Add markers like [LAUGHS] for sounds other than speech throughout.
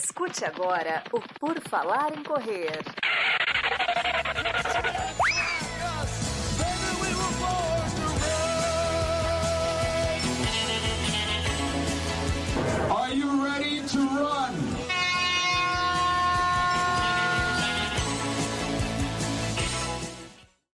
Escute agora o Por Falar em Correr. Are you ready to run?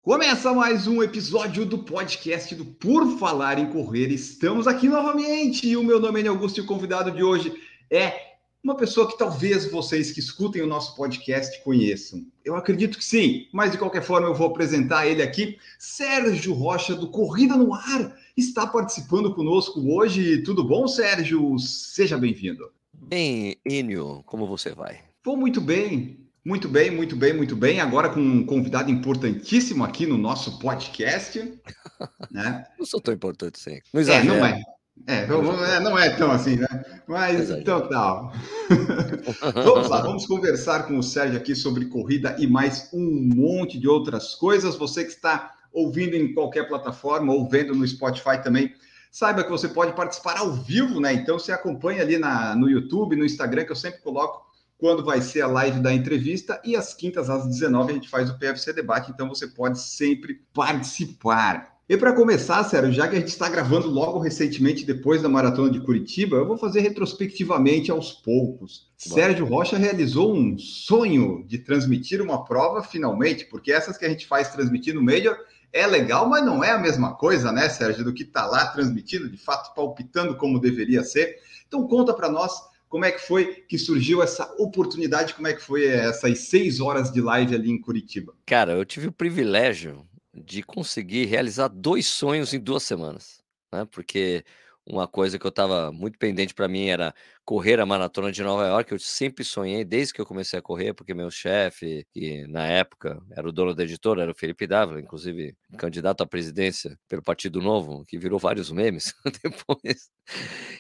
Começa mais um episódio do podcast do Por Falar em Correr. Estamos aqui novamente e o meu nome é Augusto e o convidado de hoje é uma pessoa que talvez vocês que escutem o nosso podcast conheçam. Eu acredito que sim, mas de qualquer forma eu vou apresentar ele aqui. Sérgio Rocha, do Corrida no Ar, está participando conosco hoje. Tudo bom, Sérgio? Seja bem-vindo. Bem, Enio, como você vai? Vou muito bem, muito bem, muito bem, muito bem. Agora com um convidado importantíssimo aqui no nosso podcast. [LAUGHS] né? Não sou tão importante assim. Não É, não é. É, é, não é tão assim, né? Mas então tá. [LAUGHS] vamos lá, vamos conversar com o Sérgio aqui sobre corrida e mais um monte de outras coisas. Você que está ouvindo em qualquer plataforma ou vendo no Spotify também, saiba que você pode participar ao vivo, né? Então você acompanha ali na, no YouTube, no Instagram, que eu sempre coloco quando vai ser a live da entrevista e às quintas às 19 a gente faz o PFC debate, então você pode sempre participar. E para começar, Sérgio, já que a gente está gravando logo recentemente depois da maratona de Curitiba, eu vou fazer retrospectivamente aos poucos. Bora. Sérgio Rocha realizou um sonho de transmitir uma prova finalmente, porque essas que a gente faz transmitir no Major é legal, mas não é a mesma coisa, né, Sérgio, do que está lá transmitindo, de fato palpitando como deveria ser. Então conta para nós como é que foi que surgiu essa oportunidade, como é que foi essas seis horas de live ali em Curitiba. Cara, eu tive o privilégio de conseguir realizar dois sonhos em duas semanas, né? Porque uma coisa que eu estava muito pendente para mim era correr a maratona de Nova York. Eu sempre sonhei desde que eu comecei a correr, porque meu chefe, que na época era o dono da editora, era o Felipe Dávila, inclusive candidato à presidência pelo Partido Novo, que virou vários memes [LAUGHS] depois.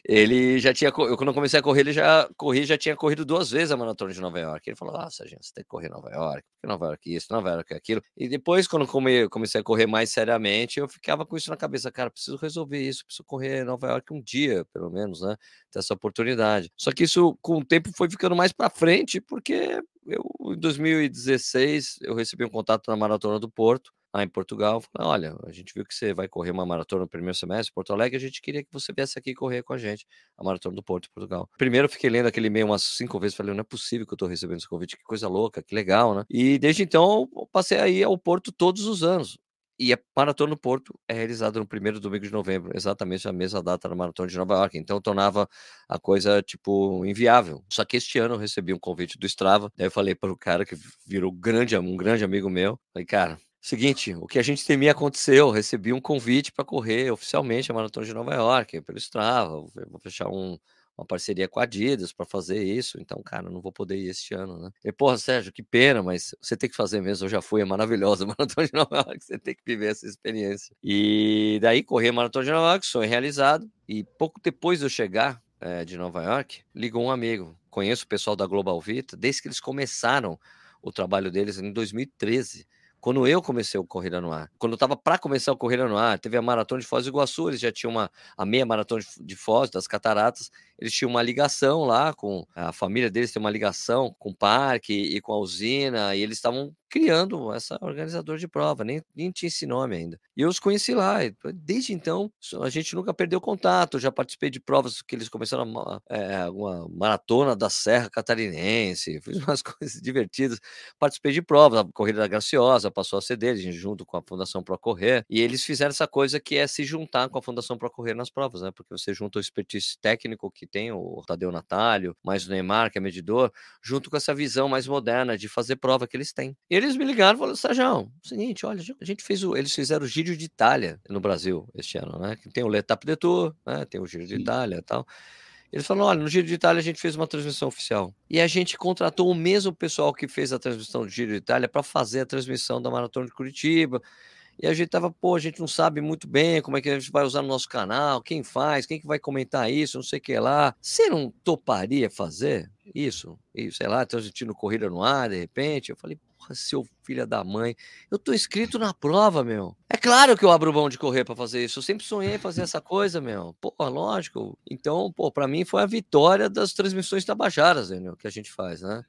Ele já tinha, eu quando eu comecei a correr, ele já corri, já tinha corrido duas vezes a maratona de Nova York. Ele falou: "Ah, Sérgio, você tem que correr Nova York, porque Nova York isso, Nova York aquilo". E depois quando comecei a correr mais seriamente, eu ficava com isso na cabeça, cara, preciso resolver isso, preciso correr Nova York um dia, pelo menos, né? Ter essa oportunidade. Só que isso com o tempo foi ficando mais para frente, porque eu em 2016 eu recebi um contato na Maratona do Porto, lá em Portugal. Falei, olha, a gente viu que você vai correr uma maratona no primeiro semestre em Porto Alegre, a gente queria que você viesse aqui correr com a gente, a Maratona do Porto, Portugal. Primeiro eu fiquei lendo aquele e-mail umas cinco vezes, falei, não é possível que eu estou recebendo esse convite, que coisa louca, que legal, né? E desde então eu passei a ir ao Porto todos os anos. E a Maratona do Porto é realizada no primeiro domingo de novembro, exatamente a mesma data da Maratona de Nova York. Então tornava a coisa, tipo, inviável. Só que este ano eu recebi um convite do Strava, daí eu falei para o cara que virou grande, um grande amigo meu, falei, cara, seguinte, o que a gente temia aconteceu, eu recebi um convite para correr oficialmente a Maratona de Nova York, pelo Strava, vou vou fechar um, uma parceria com a Adidas para fazer isso, então, cara, não vou poder ir este ano, né? E, porra, Sérgio, que pena, mas você tem que fazer mesmo, eu já fui, é maravilhosa [LAUGHS] Maratona de Nova York, você tem que viver essa experiência. E daí, corri a Maratona de Nova York, sonho realizado, e pouco depois de eu chegar eh, de Nova York, ligou um amigo, conheço o pessoal da Global Vita, desde que eles começaram o trabalho deles em 2013, quando eu comecei o Corrida no Ar. Quando eu estava para começar o Corrida no Ar, teve a Maratona de Foz do Iguaçu, eles já tinham uma, a meia Maratona de Foz, das Cataratas, eles tinham uma ligação lá com a família deles, tem uma ligação com o parque e com a usina, e eles estavam criando essa organizadora de prova, nem, nem tinha esse nome ainda. E eu os conheci lá, desde então a gente nunca perdeu contato, já participei de provas que eles começaram a ma- é, uma maratona da Serra Catarinense, [LAUGHS] fiz umas coisas divertidas, participei de provas, a Corrida da Graciosa passou a ser deles, junto com a Fundação Pro Correr, e eles fizeram essa coisa que é se juntar com a Fundação Pro Correr nas provas, né? Porque você junta o expertise técnico que tem o Tadeu Natalio, mais o Neymar, que é medidor, junto com essa visão mais moderna de fazer prova que eles têm. E eles me ligaram e falaram, Sérgio, seguinte, olha, a gente fez o, eles fizeram o Giro de Itália no Brasil este ano, né? Que tem o L'Etape de Tour, né? Tem o Giro de Sim. Itália e tal. Eles falaram, olha, no Giro de Itália a gente fez uma transmissão oficial. E a gente contratou o mesmo pessoal que fez a transmissão do Giro de Itália para fazer a transmissão da Maratona de Curitiba. E a gente tava, pô, a gente não sabe muito bem como é que a gente vai usar no nosso canal, quem faz, quem que vai comentar isso, não sei o que lá. Você não toparia fazer isso? E, sei lá, transmitindo corrida no ar, de repente? Eu falei, porra, seu filho da mãe, eu tô inscrito na prova, meu. É claro que eu abro mão de correr para fazer isso. Eu sempre sonhei fazer essa coisa, meu. Pô, lógico. Então, pô, para mim foi a vitória das transmissões tabajaras, né, que a gente faz, né?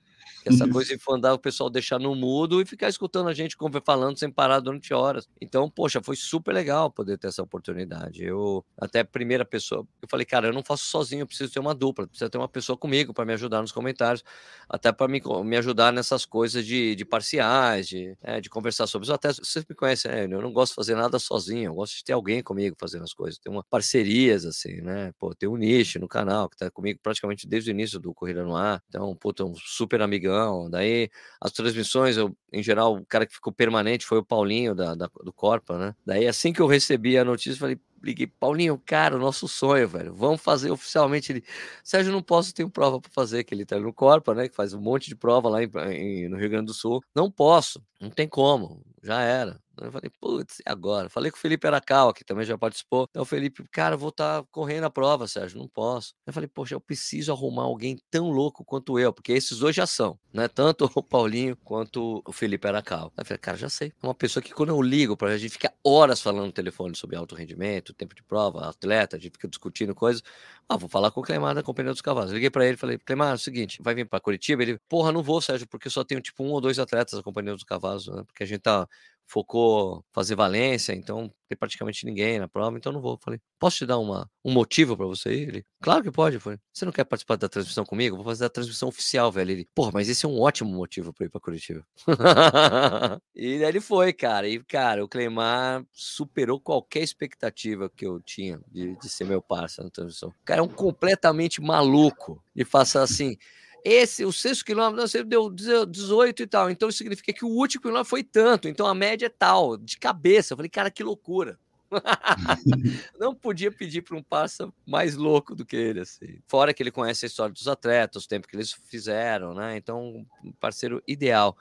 Essa coisa de andar o pessoal deixar no mudo e ficar escutando a gente falando sem parar durante horas. Então, poxa, foi super legal poder ter essa oportunidade. Eu, até primeira pessoa, eu falei, cara, eu não faço sozinho, eu preciso ter uma dupla, precisa ter uma pessoa comigo para me ajudar nos comentários, até para me, me ajudar nessas coisas de, de parciais, de, é, de conversar sobre isso. Até vocês me conhecem, né? eu não gosto de fazer nada sozinho, eu gosto de ter alguém comigo fazendo as coisas, ter uma parcerias, assim, né? Pô, ter um nicho no canal que tá comigo praticamente desde o início do Corrida no Ar. Então, puta, um super amigão. Daí, as transmissões, eu, em geral, o cara que ficou permanente foi o Paulinho da, da do Corpa, né? Daí, assim que eu recebi a notícia, falei, liguei, Paulinho, cara, o nosso sonho, velho. Vamos fazer oficialmente. Ele, Sérgio, não posso, tenho prova para fazer, que ele tá no Corpa, né? Que faz um monte de prova lá em, em, no Rio Grande do Sul. Não posso, não tem como, já era. Eu falei, putz, e agora? Falei com o Felipe Aracal, que também já participou. Então, o Felipe, cara, vou estar tá correndo a prova, Sérgio, não posso. Eu falei, poxa, eu preciso arrumar alguém tão louco quanto eu, porque esses dois já são, né? Tanto o [LAUGHS] Paulinho quanto o Felipe Aracal. Eu falei, cara, já sei. É uma pessoa que quando eu ligo para a gente fica horas falando no telefone sobre alto rendimento, tempo de prova, atleta, a gente fica discutindo coisas. Ah, vou falar com o Clemar da Companhia dos Cavalos. liguei para ele, falei, Clemar, é o seguinte, vai vir para Curitiba? Ele, porra, não vou, Sérgio, porque só tenho tipo um ou dois atletas da Companhia dos Cavalos, né? Porque a gente tá focou fazer Valência, então tem praticamente ninguém na prova, então não vou. Falei, posso te dar uma, um motivo para você ir? Ele, claro que pode. Falei, você não quer participar da transmissão comigo? Vou fazer a transmissão oficial, velho. Ele, porra, mas esse é um ótimo motivo para ir para Curitiba. [LAUGHS] e daí ele foi, cara. E, cara, o Cleimar superou qualquer expectativa que eu tinha de, de ser meu parceiro na transmissão. O cara é um completamente maluco. E faça assim. Esse, o sexto quilômetro, você deu 18 e tal. Então significa que o último quilômetro foi tanto. Então a média é tal, de cabeça. Eu falei, cara, que loucura. [LAUGHS] não podia pedir para um parça mais louco do que ele, assim. Fora que ele conhece a história dos atletas, o tempo que eles fizeram, né? Então, um parceiro ideal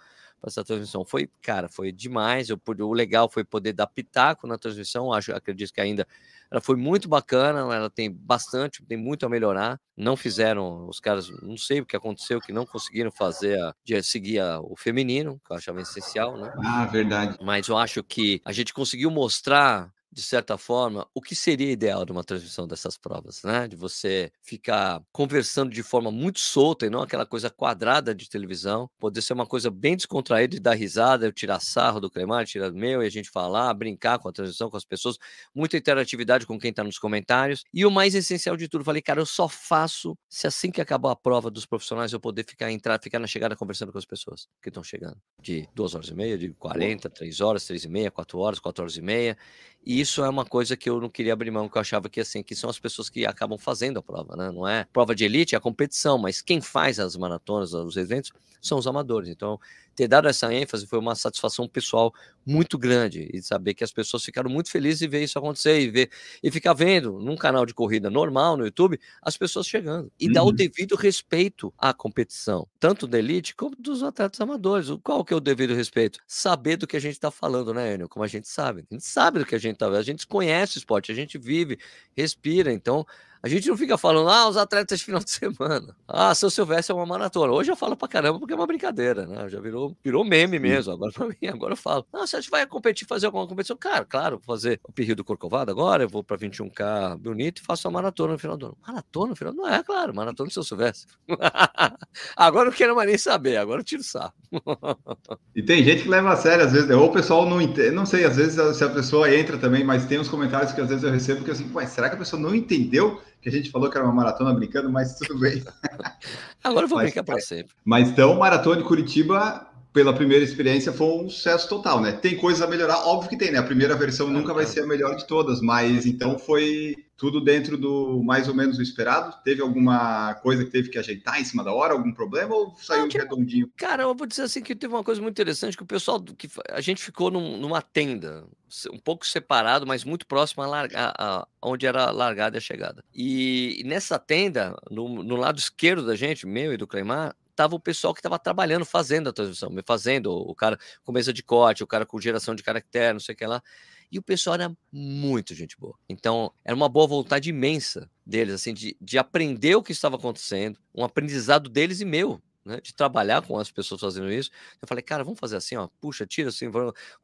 essa transmissão. Foi, cara, foi demais. Eu, o legal foi poder dar pitaco na transmissão. Acho, acredito que ainda ela foi muito bacana, ela tem bastante, tem muito a melhorar. Não fizeram, os caras, não sei o que aconteceu, que não conseguiram fazer, a, de seguir a, o feminino, que eu achava essencial, né? Ah, verdade. Mas eu acho que a gente conseguiu mostrar de certa forma, o que seria ideal de uma transmissão dessas provas, né? De você ficar conversando de forma muito solta e não aquela coisa quadrada de televisão, poder ser uma coisa bem descontraída e dar risada, eu tirar sarro do Clemar, tirar do meu e a gente falar, brincar com a transmissão, com as pessoas, muita interatividade com quem está nos comentários. E o mais essencial de tudo, falei, cara, eu só faço se assim que acabar a prova dos profissionais eu poder ficar entrar, ficar na chegada conversando com as pessoas que estão chegando, de duas horas e meia, de 40, três horas, três e meia, quatro horas, quatro horas e meia. E isso é uma coisa que eu não queria abrir mão, que eu achava que assim, que são as pessoas que acabam fazendo a prova, né? Não é prova de elite, é a competição, mas quem faz as maratonas, os eventos, são os amadores. Então, ter dado essa ênfase foi uma satisfação pessoal muito grande e saber que as pessoas ficaram muito felizes em ver isso acontecer e ver e ficar vendo num canal de corrida normal no YouTube as pessoas chegando e uhum. dar o uhum. devido respeito à competição, tanto da elite como dos atletas amadores. Qual que é o devido respeito? Saber do que a gente está falando, né, Enio? Como a gente sabe. A gente sabe do que a gente está vendo, a gente conhece o esporte, a gente vive, respira, então a gente não fica falando, ah, os atletas de final de semana. Ah, se eu soubesse é uma maratona. Hoje eu falo pra caramba porque é uma brincadeira, né? Já virou, virou meme mesmo. Agora pra [LAUGHS] mim, agora eu falo. Ah, se a gente vai competir, fazer alguma competição, cara, claro, vou fazer o período do Corcovado agora, eu vou pra 21K bonito e faço uma maratona no final do ano. Maratona no final? Não é, claro, maratona se eu soubesse. agora eu não quero mais nem saber, agora eu tiro sarro. e tem gente que leva a sério, às vezes, ou o pessoal não entende, não sei, às vezes se a pessoa entra também, mas tem uns comentários que às vezes eu recebo que assim, pô, será que a pessoa não entendeu que a gente falou que era uma maratona brincando, mas tudo bem. [LAUGHS] Agora eu vou mas, brincar para sempre. Mas então, o Maratona de Curitiba, pela primeira experiência, foi um sucesso total, né? Tem coisas a melhorar, óbvio que tem, né? A primeira versão nunca vai ser a melhor de todas, mas então foi tudo dentro do mais ou menos o esperado? Teve alguma coisa que teve que ajeitar em cima da hora, algum problema ou saiu Não, redondinho? Cara, eu vou dizer assim que teve uma coisa muito interessante que o pessoal que a gente ficou num, numa tenda, um pouco separado, mas muito próximo a, larga, a onde era a largada e a chegada. E, e nessa tenda, no, no, lado esquerdo da gente, meu e do Cleimar, tava o pessoal que estava trabalhando, fazendo a transmissão, fazendo o cara com mesa de corte, o cara com geração de caractere, não sei o que lá. E o pessoal era muito gente boa. Então, era uma boa vontade imensa deles, assim, de, de aprender o que estava acontecendo, um aprendizado deles e meu né, de trabalhar com as pessoas fazendo isso. Eu falei, cara, vamos fazer assim, ó, puxa, tira assim,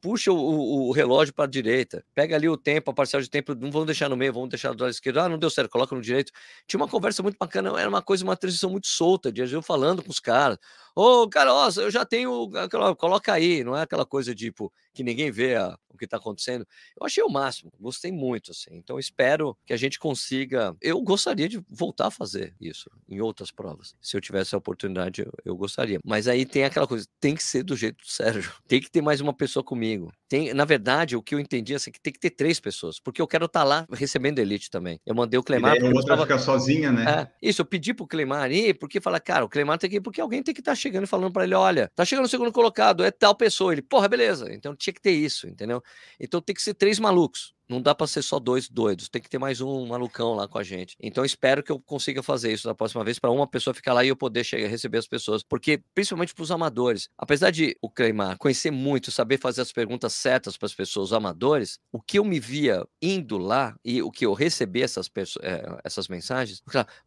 puxa o, o, o relógio para a direita, pega ali o tempo, a parcial de tempo, não vamos deixar no meio, vamos deixar do lado esquerdo. Ah, não deu certo, coloca no direito. Tinha uma conversa muito bacana, era uma coisa, uma transição muito solta, de eu falando com os caras. Ô, cara, ó, eu já tenho, coloca aí, não é aquela coisa tipo que ninguém vê a, o que está acontecendo. Eu achei o máximo, gostei muito, assim. Então espero que a gente consiga. Eu gostaria de voltar a fazer isso em outras provas. Se eu tivesse a oportunidade, eu, eu gostaria. Mas aí tem aquela coisa, tem que ser do jeito do Sérgio. [LAUGHS] Tem que ter mais uma pessoa comigo. Tem, na verdade, o que eu entendi é assim, que tem que ter três pessoas, porque eu quero estar tá lá recebendo elite também. Eu mandei o Clemar. E o outro tava... ficar sozinha, né? É, isso, eu pedi pro Clemar ir, porque fala, cara, o Clemar tem que ir, porque alguém tem que estar tá chegando e falando para ele: olha, tá chegando o segundo colocado, é tal pessoa. Ele, porra, beleza. Então tinha que ter isso, entendeu? Então tem que ser três malucos. Não dá para ser só dois doidos, tem que ter mais um malucão lá com a gente. Então espero que eu consiga fazer isso da próxima vez para uma pessoa ficar lá e eu poder chegar receber as pessoas, porque principalmente para os amadores, apesar de o Cleimar conhecer muito, saber fazer as perguntas certas para as pessoas amadores, o que eu me via indo lá e o que eu recebi essas é, essas mensagens,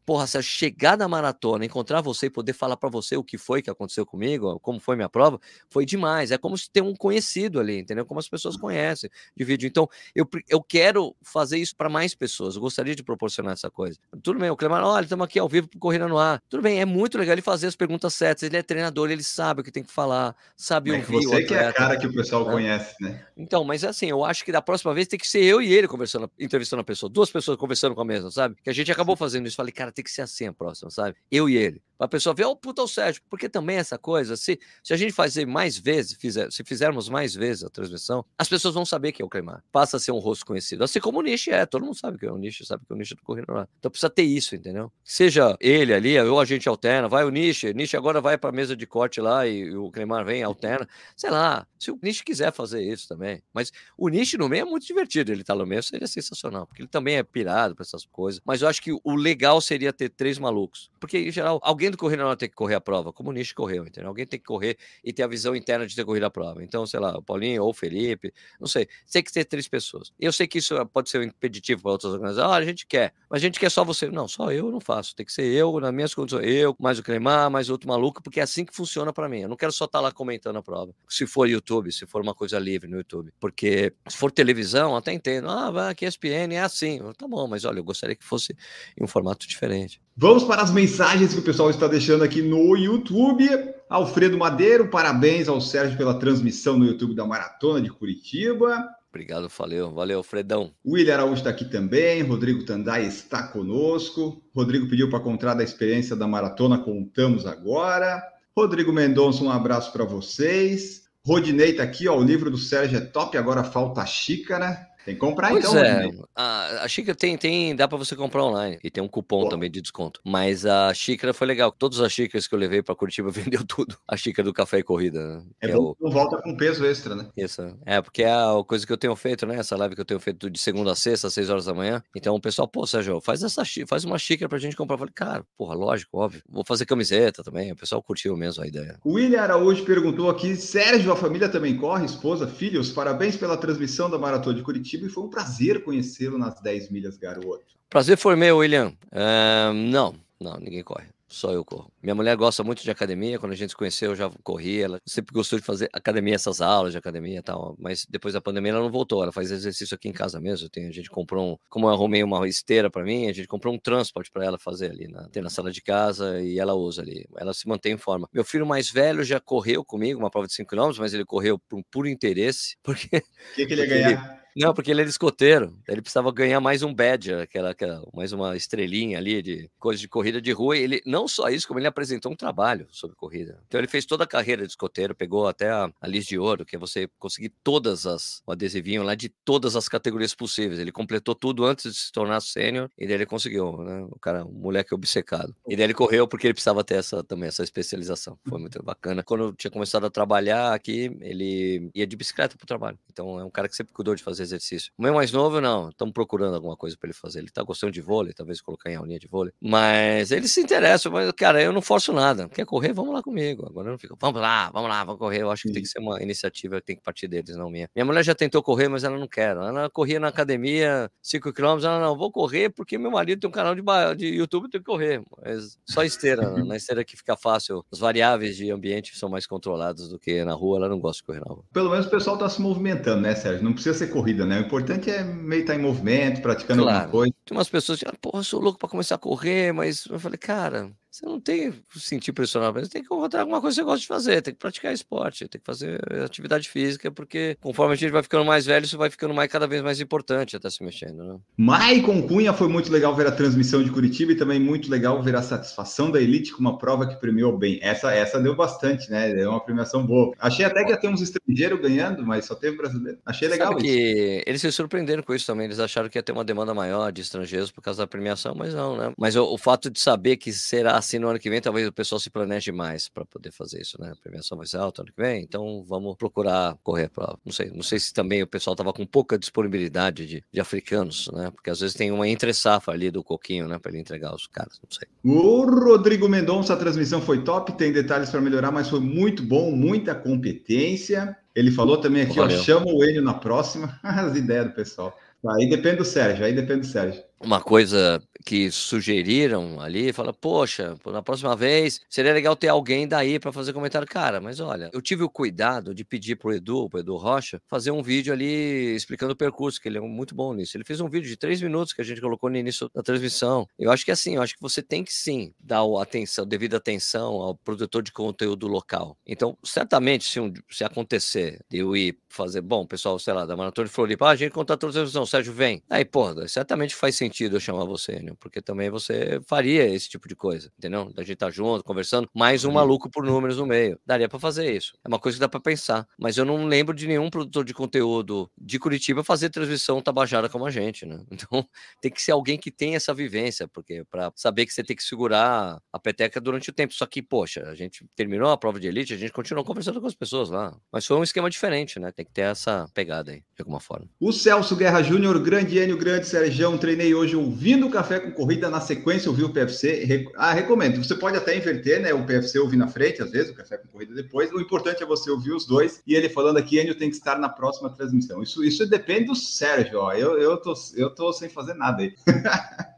porra, se chegar na maratona, encontrar você e poder falar para você o que foi que aconteceu comigo, como foi minha prova, foi demais. É como se ter um conhecido ali, entendeu? Como as pessoas conhecem de vídeo. Então, eu, eu quero fazer isso para mais pessoas. Eu gostaria de proporcionar essa coisa. Tudo bem, o Clemar, olha, estamos aqui ao vivo para Corrida no Ar. Tudo bem, é muito legal ele fazer as perguntas certas. Ele é treinador, ele sabe o que tem que falar, sabe é ouvir. Você que é a cara que o pessoal né? conhece, né? Então, mas é assim, eu acho que da próxima vez tem que ser eu e ele conversando, entrevistando a pessoa. Duas pessoas conversando com a mesma, sabe? Que a gente acabou fazendo isso. Falei, cara, tem que ser assim a próxima, sabe? Eu e ele. Pra pessoa ver, oh, puta o Sérgio. Porque também essa coisa, se, se a gente fazer mais vezes, fizer, se fizermos mais vezes a transmissão, as pessoas vão saber que é o Clemar. Passa a ser um rosto conhecido. Assim como o Nish é, todo mundo sabe que é o Nish, sabe que é o Nish do Correndo lá. Então precisa ter isso, entendeu? Seja ele ali, ou a gente alterna, vai o Nish, Nish agora vai pra mesa de corte lá e, e o Clemar vem, alterna. Sei lá, se o Nish quiser fazer isso também. Mas o Nish no meio é muito divertido, ele tá no meio seria sensacional, porque ele também é pirado pra essas coisas. Mas eu acho que o legal seria ter três malucos. Porque, em geral, alguém do Correndo lá tem que correr a prova, como o Nish correu, entendeu? Alguém tem que correr e ter a visão interna de ter corrido a prova. Então, sei lá, o Paulinho ou o Felipe, não sei. Tem que ter três pessoas. Eu sei que isso pode ser um impeditivo para outras organizações. Ah, a gente quer, mas a gente quer só você. Não, só eu não faço. Tem que ser eu, nas minhas condições. Eu, mais o Clemar, mais outro maluco, porque é assim que funciona para mim. Eu não quero só estar tá lá comentando a prova. Se for YouTube, se for uma coisa livre no YouTube. Porque se for televisão, até entendo. Ah, vai aqui ESPN, é assim. Tá bom, mas olha, eu gostaria que fosse em um formato diferente. Vamos para as mensagens que o pessoal está deixando aqui no YouTube. Alfredo Madeiro, parabéns ao Sérgio pela transmissão no YouTube da Maratona de Curitiba. Obrigado, valeu, valeu, Fredão. William Araújo está aqui também, Rodrigo Tandai está conosco. Rodrigo pediu para contar da experiência da maratona, contamos agora. Rodrigo Mendonça, um abraço para vocês. Rodinei está aqui, ó, o livro do Sérgio é top, agora falta a xícara. Tem que comprar pois então. É. A, a, xícara tem, tem, dá para você comprar online e tem um cupom também de desconto. Mas a xícara foi legal. Todas as xícaras que eu levei para Curitiba [LAUGHS] vendeu tudo. A xícara do café e corrida. Né? É, é bom, o... volta com peso extra, né? Isso. É, porque é a coisa que eu tenho feito, né? Essa live que eu tenho feito de segunda a sexta, às seis horas da manhã. Então o pessoal, pô, Sérgio, faz essa faz uma xícara pra gente comprar. Eu falei, cara, porra, lógico, óbvio. Vou fazer camiseta também. O pessoal curtiu mesmo a ideia. O William Araújo perguntou aqui: Sérgio, a família também corre, esposa, filhos. Parabéns pela transmissão da Maratona de Curitiba e foi um prazer conhecê-lo nas 10 milhas, garoto. Prazer foi meu, William. Uh, não, não, ninguém corre. Só eu corro. Minha mulher gosta muito de academia. Quando a gente se conheceu, eu já corri. Ela sempre gostou de fazer academia, essas aulas de academia e tal. Mas depois da pandemia, ela não voltou. Ela faz exercício aqui em casa mesmo. Tem, a gente comprou um. Como eu arrumei uma esteira para mim, a gente comprou um transporte para ela fazer ali. Na, tem na sala de casa e ela usa ali. Ela se mantém em forma. Meu filho mais velho já correu comigo, uma prova de 5 km, mas ele correu por um puro interesse. Porque. O que, que ele ia [LAUGHS] ganhar? Não, porque ele era escoteiro. Ele precisava ganhar mais um badge, aquela, aquela, mais uma estrelinha ali de coisa de corrida de rua. E ele não só isso, como ele apresentou um trabalho sobre corrida. Então ele fez toda a carreira de escoteiro, pegou até a, a lista de ouro, que é você conseguir todas as o adesivinho lá de todas as categorias possíveis. Ele completou tudo antes de se tornar sênior e daí ele conseguiu, né? O cara, um moleque obcecado. E daí ele correu porque ele precisava ter essa também essa especialização. Foi muito bacana. Quando eu tinha começado a trabalhar aqui, ele ia de bicicleta pro trabalho. Então é um cara que sempre cuidou de fazer fazer exercício. O meu mais novo, não, estamos procurando alguma coisa para ele fazer. Ele tá gostando de vôlei, talvez colocar em aulinha de vôlei. Mas ele se interessa, mas, cara, eu não forço nada. Quer correr? Vamos lá comigo. Agora eu não fico, vamos lá, vamos lá, vamos correr. Eu acho que Sim. tem que ser uma iniciativa que tem que partir deles, não minha. Minha mulher já tentou correr, mas ela não quer. Ela corria na academia 5 km, ela não, vou correr porque meu marido tem um canal de, de YouTube, tem que correr. Mas só esteira, né? na esteira que fica fácil. As variáveis de ambiente são mais controladas do que na rua, ela não gosta de correr na rua. Pelo menos o pessoal está se movimentando, né, Sérgio? Não precisa ser corrida, né? O importante é meio estar em movimento, praticando claro. alguma coisa. Tem umas pessoas que, porra, eu sou louco para começar a correr, mas eu falei, cara, você não tem que sentir pressionado, mas tem que encontrar alguma coisa que você gosta de fazer, tem que praticar esporte, tem que fazer atividade física, porque conforme a gente vai ficando mais velho, isso vai ficando mais cada vez mais importante até se mexendo, né? Maicon Cunha foi muito legal ver a transmissão de Curitiba e também muito legal ver a satisfação da Elite com uma prova que premiou bem. Essa, essa deu bastante, né? Deu uma premiação boa. Achei até que ia ter uns estrangeiros ganhando, mas só teve brasileiro. Achei legal Sabe isso. que eles se surpreenderam com isso também, eles acharam que ia ter uma demanda maior de estrangeiros por causa da premiação, mas não, né? Mas o, o fato de saber que será assim no ano que vem, talvez o pessoal se planeje mais para poder fazer isso, né? A premiação vai ser alta ano que vem, então vamos procurar correr a prova. Não sei, não sei se também o pessoal estava com pouca disponibilidade de, de, africanos, né? Porque às vezes tem uma entre-safra ali do coquinho, né? Para ele entregar os caras, não sei. O Rodrigo Mendonça, a transmissão foi top, tem detalhes para melhorar, mas foi muito bom, muita competência. Ele falou também aqui, Valeu. ó, chama o Enio na próxima. [LAUGHS] As ideias do pessoal. Aí depende do Sérgio, aí depende do Sérgio uma coisa que sugeriram ali, fala, poxa, na próxima vez seria legal ter alguém daí para fazer comentário. Cara, mas olha, eu tive o cuidado de pedir pro Edu, pro Edu Rocha, fazer um vídeo ali explicando o percurso, que ele é muito bom nisso. Ele fez um vídeo de três minutos que a gente colocou no início da transmissão. Eu acho que é assim, eu acho que você tem que sim dar atenção, devida atenção ao produtor de conteúdo local. Então, certamente, se, um, se acontecer de eu ir fazer, bom, pessoal, sei lá, da Maratona de Floripa, ah, a gente conta a transmissão, Sérgio vem. Aí, pô, certamente faz sentido eu chamar você, né? Porque também você faria esse tipo de coisa, entendeu? Da gente estar tá junto, conversando, mais um uhum. maluco por números no meio. Daria para fazer isso. É uma coisa que dá para pensar. Mas eu não lembro de nenhum produtor de conteúdo de Curitiba fazer transmissão tabajara como a gente, né? [LAUGHS] Então tem que ser alguém que tem essa vivência, porque para saber que você tem que segurar a peteca durante o tempo. Só que, poxa, a gente terminou a prova de elite, a gente continuou conversando com as pessoas lá. Mas foi um esquema diferente, né? Tem que ter essa pegada aí, de alguma forma. O Celso Guerra Júnior, grande Enio, grande Sérgio, treinei hoje ouvindo o Café com Corrida, na sequência ouvi o PFC. Ah, recomendo. Você pode até inverter, né? O PFC ouvir na frente, às vezes, o Café com Corrida depois. O importante é você ouvir os dois. E ele falando aqui, Enio tem que estar na próxima transmissão. Isso, isso depende do Sérgio, ó. Eu, eu, tô, eu tô sem fazer nada aí. [LAUGHS]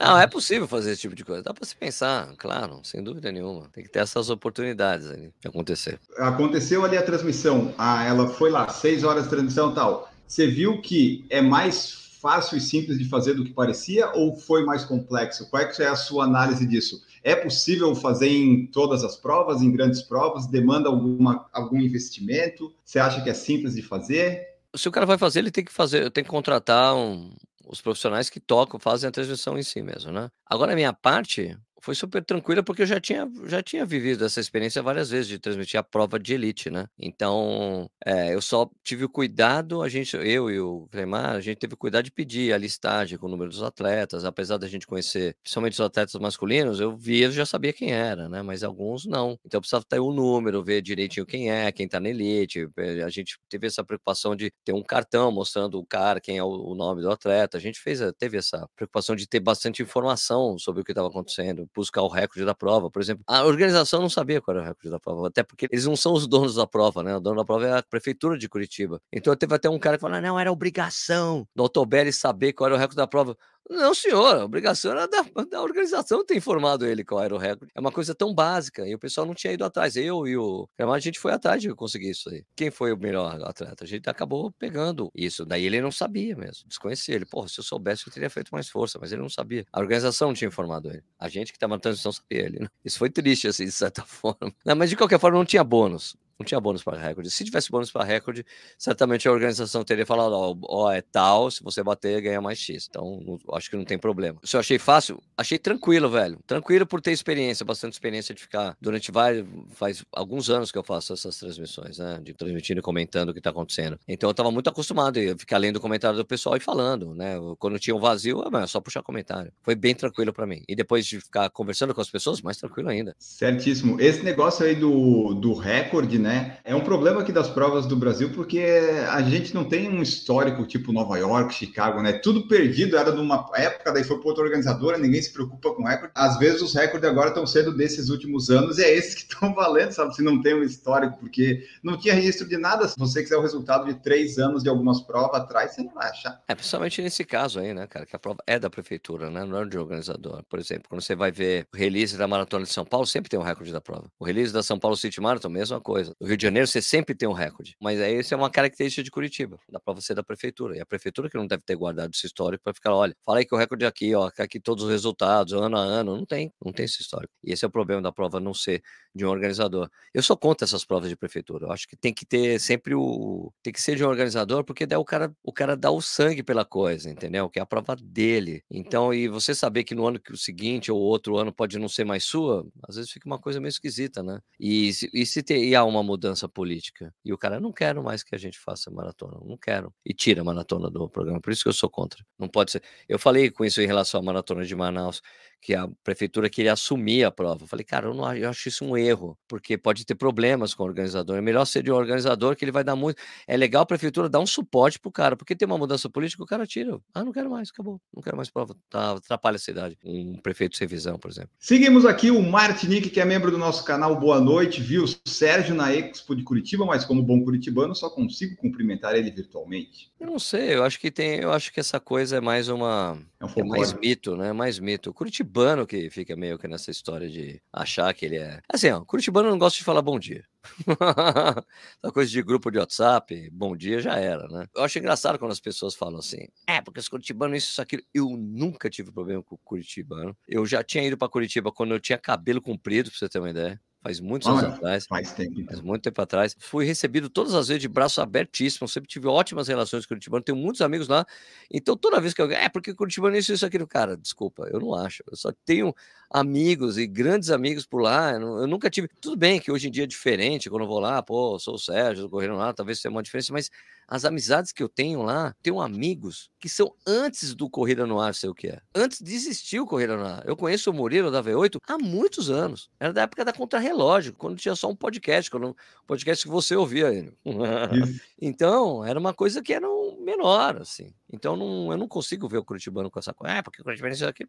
Não, é possível fazer esse tipo de coisa. Dá para se pensar, claro, sem dúvida nenhuma. Tem que ter essas oportunidades ali de acontecer. Aconteceu ali a transmissão. Ah, ela foi lá, seis horas de transmissão tal. Você viu que é mais fácil e simples de fazer do que parecia ou foi mais complexo? Qual é, é a sua análise disso? É possível fazer em todas as provas, em grandes provas? Demanda alguma, algum investimento? Você acha que é simples de fazer? Se o cara vai fazer, ele tem que fazer, tem que contratar um, os profissionais que tocam, fazem a transmissão em si mesmo, né? Agora, a minha parte, foi super tranquila porque eu já tinha, já tinha vivido essa experiência várias vezes de transmitir a prova de elite, né? Então, é, eu só tive o cuidado, a gente, eu e o Clemar, a gente teve o cuidado de pedir a listagem com o número dos atletas, apesar da gente conhecer, principalmente os atletas masculinos, eu via, eu já sabia quem era, né? Mas alguns não. Então, eu precisava ter o número, ver direitinho quem é, quem tá na elite. Eh, a gente teve essa preocupação de ter um cartão mostrando o cara, quem é o, o nome do atleta. A gente fez, teve essa preocupação de ter bastante informação sobre o que estava acontecendo buscar o recorde da prova. Por exemplo, a organização não sabia qual era o recorde da prova, até porque eles não são os donos da prova, né? O dono da prova é a prefeitura de Curitiba. Então teve até um cara que falou: não, era obrigação do Autobelli saber qual era o recorde da prova. Não, senhor, a obrigação era da, [LAUGHS] da organização ter informado ele qual era o recorde. É uma coisa tão básica e o pessoal não tinha ido atrás. Eu e o a gente foi atrás de conseguir isso aí. Quem foi o melhor atleta? A gente acabou pegando isso. Daí ele não sabia mesmo, desconhecia ele. Pô, se eu soubesse, eu teria feito mais força, mas ele não sabia. A organização não tinha informado ele. A gente que estava na transmissão sabia ele. Né? Isso foi triste, assim, de certa [LAUGHS] forma. Não, mas de qualquer forma, não tinha bônus. Não tinha bônus para recorde. Se tivesse bônus para recorde, certamente a organização teria falado: ó, ó, é tal, se você bater, ganha mais X. Então, não, acho que não tem problema. Se eu achei fácil, achei tranquilo, velho. Tranquilo por ter experiência, bastante experiência de ficar durante vários. Faz alguns anos que eu faço essas transmissões, né? De transmitindo e comentando o que tá acontecendo. Então, eu tava muito acostumado a ficar lendo o comentário do pessoal e falando, né? Quando tinha um vazio, é só puxar comentário. Foi bem tranquilo para mim. E depois de ficar conversando com as pessoas, mais tranquilo ainda. Certíssimo. Esse negócio aí do, do recorde, né? Né? É um problema aqui das provas do Brasil, porque a gente não tem um histórico tipo Nova York, Chicago, né? Tudo perdido, era de uma época, daí foi para outra organizadora, ninguém se preocupa com recorde. Às vezes os recordes agora estão sendo desses últimos anos, e é esses que estão valendo, sabe? Se não tem um histórico, porque não tinha registro de nada. Se você quiser o resultado de três anos de algumas provas atrás, você não vai achar. É, principalmente nesse caso aí, né, cara? Que a prova é da prefeitura, né? Não é de organizador. Por exemplo, quando você vai ver o release da Maratona de São Paulo, sempre tem um recorde da prova. O release da São Paulo City Marathon, mesma coisa. No Rio de Janeiro, você sempre tem um recorde. Mas aí isso é uma característica de Curitiba. Dá pra você da prefeitura. E a prefeitura que não deve ter guardado esse histórico para ficar, olha, fala aí que o recorde é aqui, ó, aqui todos os resultados, ano a ano. Não tem, não tem esse histórico. E esse é o problema da prova não ser de um organizador. Eu sou contra essas provas de prefeitura. Eu acho que tem que ter sempre o. Tem que ser de um organizador, porque daí o cara, o cara dá o sangue pela coisa, entendeu? Que é a prova dele. Então, e você saber que no ano que o seguinte ou outro ano pode não ser mais sua, às vezes fica uma coisa meio esquisita, né? E, e se ter, e há uma mudança política e o cara não quero mais que a gente faça maratona, não quero. E tira a maratona do programa. Por isso que eu sou contra. Não pode ser. Eu falei com isso em relação à maratona de Manaus que a prefeitura queria assumir a prova. Eu falei, cara, eu, não, eu acho isso um erro, porque pode ter problemas com o organizador. É melhor ser de um organizador que ele vai dar muito. É legal a prefeitura dar um suporte pro cara, porque tem uma mudança política, o cara tira. Ah, não quero mais, acabou. Não quero mais prova. Tá, atrapalha a cidade. Um prefeito sem visão, por exemplo. Seguimos aqui o Martinique, que é membro do nosso canal Boa Noite, viu Sérgio na Expo de Curitiba, mas como bom curitibano, só consigo cumprimentar ele virtualmente. Eu não sei, eu acho que tem, eu acho que essa coisa é mais uma é, um é mais mito, né? Mais mito. Curitiba curitibano que fica meio que nessa história de achar que ele é. Assim, ó, curitibano não gosta de falar bom dia. [LAUGHS] Essa coisa de grupo de WhatsApp, bom dia já era, né? Eu acho engraçado quando as pessoas falam assim, é, porque os curitibanos, isso, isso, aquilo. Eu nunca tive problema com o curitibano. Eu já tinha ido para Curitiba quando eu tinha cabelo comprido, pra você ter uma ideia faz muitos anos atrás. Faz tempo. Faz muito tempo atrás. Fui recebido todas as vezes de braço abertíssimo, sempre tive ótimas relações com o Curitibano, tenho muitos amigos lá. Então, toda vez que eu. É, porque Curitibano é isso, isso, aquilo. Cara, desculpa, eu não acho. Eu só tenho amigos e grandes amigos por lá. Eu, eu nunca tive. Tudo bem que hoje em dia é diferente, quando eu vou lá, pô, sou o Sérgio, correndo lá, talvez tenha uma diferença, mas as amizades que eu tenho lá, tenho amigos que são antes do Corrida no Ar, sei o que é. Antes de existir o Corrida no Ar. Eu conheço o Murilo da V8 há muitos anos. Era da época da Contrarrelógio, quando tinha só um podcast, quando um podcast que você ouvia ele. [LAUGHS] então, era uma coisa que era um menor, assim. Então, não, eu não consigo ver o curitibano com essa coisa. Ah, porque o curitibano é isso aqui.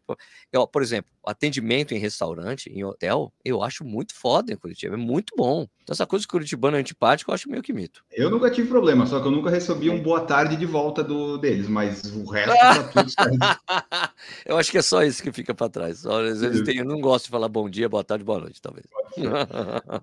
Eu, por exemplo, atendimento em restaurante, em hotel, eu acho muito foda em Curitiba. É muito bom. Então, essa coisa de curitibano é antipático, eu acho meio que mito. Eu nunca tive problema, só que eu nunca recebi um boa tarde de volta do, deles, mas o resto tá tudo [LAUGHS] Eu acho que é só isso que fica para trás. Eles têm, eu não gosto de falar bom dia, boa tarde, boa noite, talvez.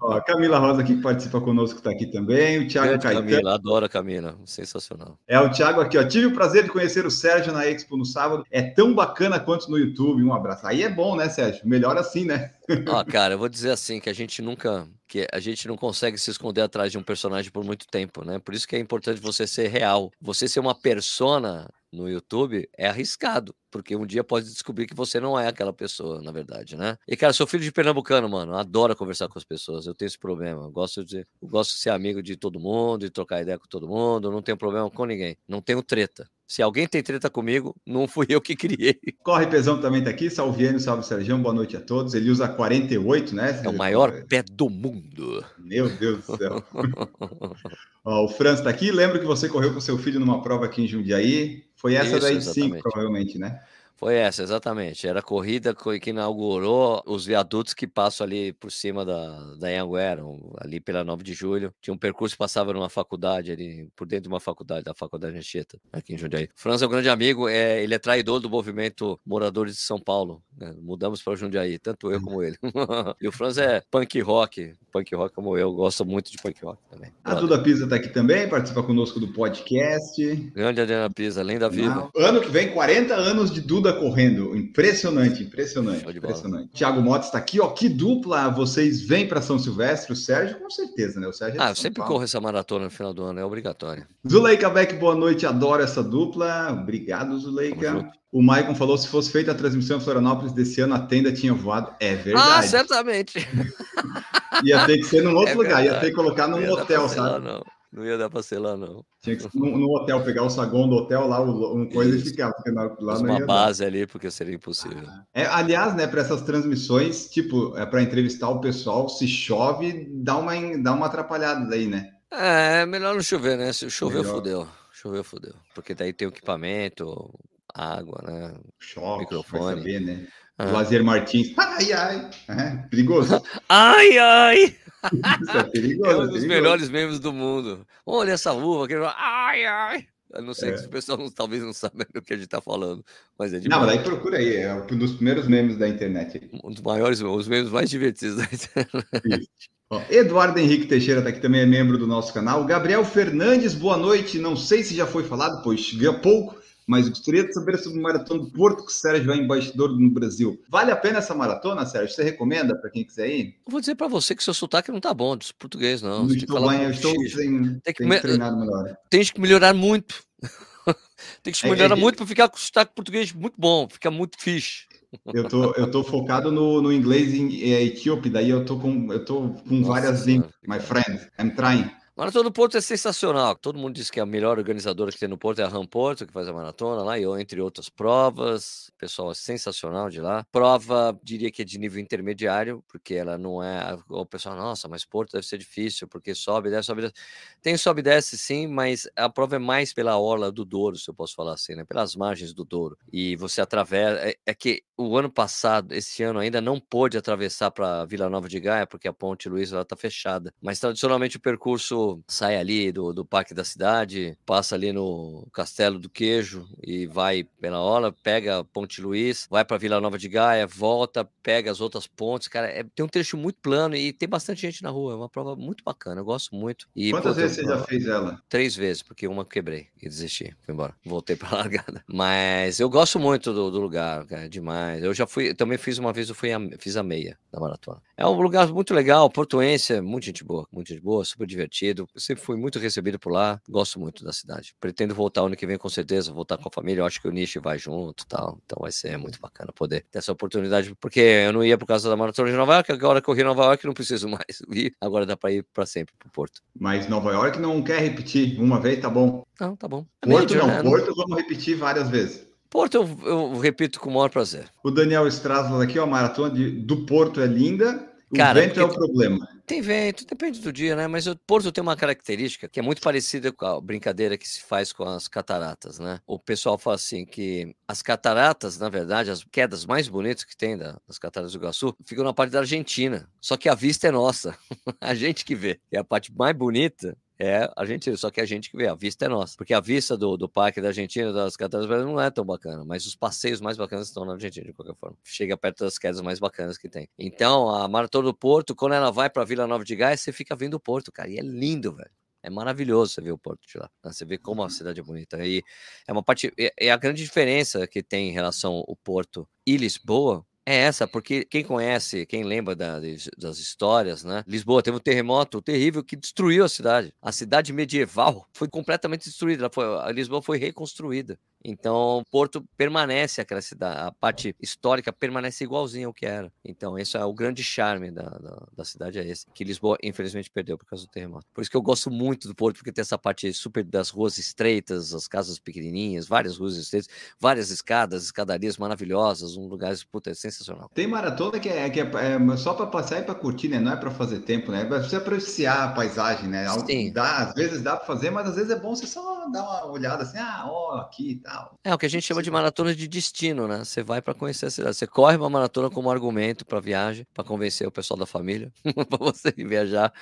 Ó, a Camila Rosa aqui que participa conosco está aqui também. O Thiago Caetano. Camila, adoro a Camila, sensacional. É o Thiago aqui, ó. Tive o prazer de conhecer o Sérgio na Expo no sábado. É tão bacana quanto no YouTube. Um abraço. Aí é bom, né, Sérgio? Melhor assim, né? Ah, cara, eu vou dizer assim que a gente nunca, que a gente não consegue se esconder atrás de um personagem por muito tempo, né? Por isso que é importante você ser real. Você ser uma persona no YouTube é arriscado, porque um dia pode descobrir que você não é aquela pessoa, na verdade, né? E, cara, sou filho de pernambucano, mano. Adoro conversar com as pessoas. Eu tenho esse problema. Eu gosto de, gosto de ser amigo de todo mundo, de trocar ideia com todo mundo. não tenho problema com ninguém. Não tenho treta. Se alguém tem treta comigo, não fui eu que criei. [LAUGHS] Corre Pezão também tá aqui. Salviano, salve Sérgio. Boa noite a todos. Ele usa 48, né? É o maior pé do mundo. Meu Deus do céu. [LAUGHS] Ó, o Franz tá aqui. Lembro que você correu com seu filho numa prova aqui em Jundiaí. Foi essa Isso, daí sim, provavelmente, né? Foi essa, exatamente. Era a corrida que inaugurou os viadutos que passam ali por cima da, da Anhanguera, ali pela 9 de julho. Tinha um percurso que passava numa faculdade ali, por dentro de uma faculdade, da Faculdade Anchieta, aqui em Jundiaí. Franz é um grande amigo, é, ele é traidor do movimento Moradores de São Paulo. Né? Mudamos para Jundiaí, tanto eu como ele. [LAUGHS] e o Franz é punk rock, punk rock como eu, gosto muito de punk rock também. A Duda Pisa está aqui também, participa conosco do podcast. Grande Adriana Pisa, lenda viva. Ano que vem, 40 anos de Duda correndo. Impressionante, impressionante, impressionante. Tiago Motta está aqui, ó. Que dupla vocês vêm para São Silvestre? O Sérgio, com certeza, né? O Sérgio é Ah, eu sempre Paulo. corro essa maratona no final do ano, é obrigatório. Zuleika Beck, boa noite, adoro essa dupla. Obrigado, Zuleika. O Maicon falou se fosse feita a transmissão em Florianópolis desse ano, a tenda tinha voado. É verdade. Ah, certamente. [LAUGHS] ia ter que ser num outro é lugar, ia ter que colocar num hotel, sabe? Não, não. Não ia dar para ser lá, não. Tinha que no, no, hotel, pegar o saguão do hotel lá, uma coisa Isso. e ficar. Porque lá uma base dar. ali, porque seria impossível. Ah. É, aliás, né, para essas transmissões, tipo, é para entrevistar o pessoal, se chove, dá uma, dá uma atrapalhada daí, né? É, melhor não chover, né? Se choveu, melhor. fudeu. Choveu, fudeu. Porque daí tem o equipamento, água, né? Choque, microfone. Saber, né? Ah. Lazer Martins. Ai, ai. É, perigoso. [LAUGHS] ai, ai. Isso é perigoso. É um dos melhores memes do mundo. Olha essa uva. Que... Ai, ai. Eu não sei é. se o pessoal não, talvez não sabe [LAUGHS] do que a gente está falando, mas é demais. Não, mas daí procura aí, é um dos primeiros memes da internet. Um dos maiores, os memes mais divertidos da internet. Ó, Eduardo Henrique Teixeira está aqui também, é membro do nosso canal. Gabriel Fernandes, boa noite. Não sei se já foi falado, pois pouco mas gostaria de saber sobre a maratona do Porto, que o Sérgio é embaixador no Brasil. Vale a pena essa maratona, Sérgio? Você recomenda para quem quiser ir? Eu vou dizer para você que seu sotaque não está bom, dos português, não. Não estou bem, eu estou sem, tem que, treinar melhor. Tem que melhorar muito. [LAUGHS] tem que melhorar é, é, muito para ficar com o sotaque português muito bom, fica muito fixe. Eu tô, eu tô focado no, no inglês em, é, etíope, daí eu tô com, eu tô com Nossa, várias línguas. My friend, I'm trying. Maratona do Porto é sensacional. Todo mundo diz que a melhor organizadora que tem no Porto é a Ram Porto, que faz a maratona lá, e entre outras provas. O pessoal é sensacional de lá. Prova, diria que é de nível intermediário, porque ela não é. O pessoal, nossa, mas Porto deve ser difícil, porque sobe, desce, sobe, desce. Tem sobe e desce, sim, mas a prova é mais pela orla do Douro, se eu posso falar assim, né? Pelas margens do Douro. E você atravessa. É, é que o ano passado, esse ano, ainda não pôde atravessar para Vila Nova de Gaia, porque a Ponte Luiz está fechada. Mas tradicionalmente o percurso sai ali do, do Parque da Cidade, passa ali no Castelo do Queijo e vai pela Ola, pega Ponte Luiz, vai para Vila Nova de Gaia, volta, pega as outras pontes. Cara, é, tem um trecho muito plano e tem bastante gente na rua. É uma prova muito bacana, eu gosto muito. E, Quantas pô, vezes você já fez ela? Três vezes, porque uma quebrei e desisti, fui embora. Voltei para [LAUGHS] largada. Mas eu gosto muito do, do lugar, cara, é demais. Eu já fui, também fiz uma vez, eu fui a, fiz a meia da maratona. É um lugar muito legal, portuense, é muito gente boa, muito gente boa, super divertido. Eu sempre fui muito recebido por lá, gosto muito da cidade. Pretendo voltar ano que vem com certeza, voltar com a família. Eu acho que o Nishi vai junto tal. Então vai ser muito bacana poder ter essa oportunidade, porque eu não ia por causa da maratona de Nova York, agora eu Nova York não preciso [LAUGHS] mais ir. Agora dá para ir para sempre pro Porto. Mas Nova York não quer repetir uma vez, tá bom? Não, tá bom. É Porto não, né? Porto vamos repetir várias vezes. Porto eu, eu, repito com o maior prazer. O Daniel Strasla aqui, ó, a maratona de, do Porto é linda. O Cara, vento é o problema. Tem vento, depende do dia, né? Mas o Porto tem uma característica que é muito parecida com a brincadeira que se faz com as cataratas, né? O pessoal fala assim que as cataratas, na verdade, as quedas mais bonitas que tem das cataratas do Iguaçu, ficam na parte da Argentina. Só que a vista é nossa. [LAUGHS] a gente que vê. E a parte mais bonita é a Argentina, só que a gente que vê, a vista é nossa. Porque a vista do, do parque da Argentina, das cataratas não é tão bacana, mas os passeios mais bacanas estão na Argentina, de qualquer forma. Chega perto das quedas mais bacanas que tem. Então, a Maratona do Porto, quando ela vai para Vila Nova de Gaia, você fica vendo o Porto, cara, e é lindo, velho. É maravilhoso você ver o Porto de lá. Né? Você vê como a uhum. cidade é bonita. E é uma parte. É, é a grande diferença que tem em relação ao Porto e Lisboa é essa, porque quem conhece, quem lembra da, das histórias, né? Lisboa teve um terremoto terrível que destruiu a cidade. A cidade medieval [LAUGHS] foi completamente destruída. Foi, Lisboa foi reconstruída. Então, Porto permanece aquela cidade, a parte histórica permanece igualzinha ao que era. Então, esse é o grande charme da, da, da, cidade, é esse, que Lisboa, infelizmente, perdeu por causa do terremoto. Por isso que eu gosto muito do Porto, porque tem essa parte super das ruas estreitas, as casas pequenininhas, várias ruas estreitas, várias escadas, escadarias maravilhosas, um lugar, puta, é sensacional. Tem maratona que é, que é, é só para passear e para curtir, né? Não é para fazer tempo, né? É para você apreciar a paisagem, né? Sim. Dá, às vezes dá para fazer, mas às vezes é bom você só dar uma olhada assim, ah, ó, aqui e tal. É o que a gente chama de maratona de destino, né? Você vai para conhecer a cidade. Você corre uma maratona como argumento para viagem, para convencer o pessoal da família, [LAUGHS] para você viajar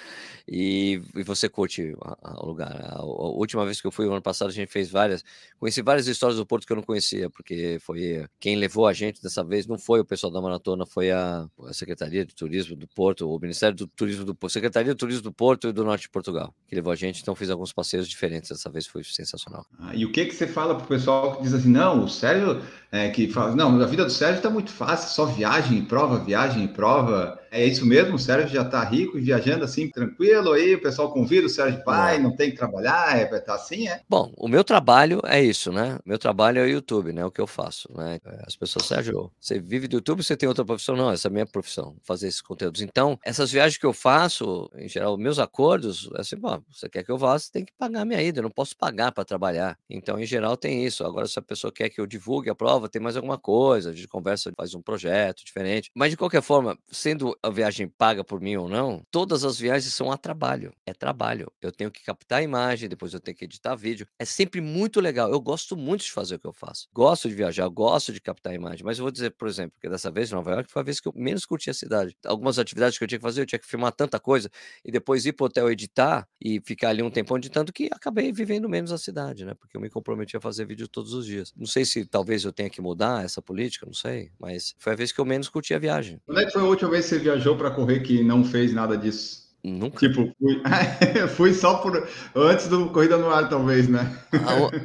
e, e você curte o lugar. A, a, última vez que eu fui, ano passado, a gente fez várias. Conheci várias histórias do Porto que eu não conhecia, porque foi quem levou a gente dessa vez não foi o pessoal da maratona, foi a, a Secretaria de Turismo do Porto, o Ministério do Turismo do Porto, Secretaria do Turismo do Porto e do Norte de Portugal, que levou a gente. Então fiz alguns passeios diferentes dessa vez, foi sensacional. Ah, e o que que você fala pro pessoal que diz assim, não, o Sérgio, é, que fala, não, a vida do Sérgio está muito fácil, só viagem e prova, viagem e prova. É isso mesmo? O Sérgio já está rico viajando assim, tranquilo aí, o pessoal convida o Sérgio Pai, não tem que trabalhar, é, tá assim, é? Bom, o meu trabalho é isso, né? O meu trabalho é o YouTube, né? O que eu faço, né? As pessoas, Sérgio, você vive do YouTube, você tem outra profissão? Não, essa é a minha profissão, fazer esses conteúdos. Então, essas viagens que eu faço, em geral, meus acordos, é assim, bom, você quer que eu vá, você tem que pagar a minha ida, eu não posso pagar para trabalhar. Então, em geral, tem isso. Agora, se a pessoa quer que eu divulgue a prova, tem mais alguma coisa, a gente conversa, faz um projeto diferente. Mas, de qualquer forma, sendo a viagem paga por mim ou não, todas as viagens são a trabalho. É trabalho. Eu tenho que captar a imagem, depois eu tenho que editar vídeo. É sempre muito legal. Eu gosto muito de fazer o que eu faço. Gosto de viajar, gosto de captar a imagem. Mas eu vou dizer, por exemplo, que dessa vez Nova York foi a vez que eu menos curti a cidade. Algumas atividades que eu tinha que fazer, eu tinha que filmar tanta coisa e depois ir pro hotel editar e ficar ali um tempão editando que acabei vivendo menos a cidade, né? Porque eu me comprometi a fazer vídeo todos os dias. Não sei se talvez eu tenha que mudar essa política, não sei, mas foi a vez que eu menos curti a viagem. Quando é que foi a última vez que você viajou para correr que não fez nada disso? Nunca. Tipo, fui, [LAUGHS] fui só por antes do Corrida no Ar, talvez, né?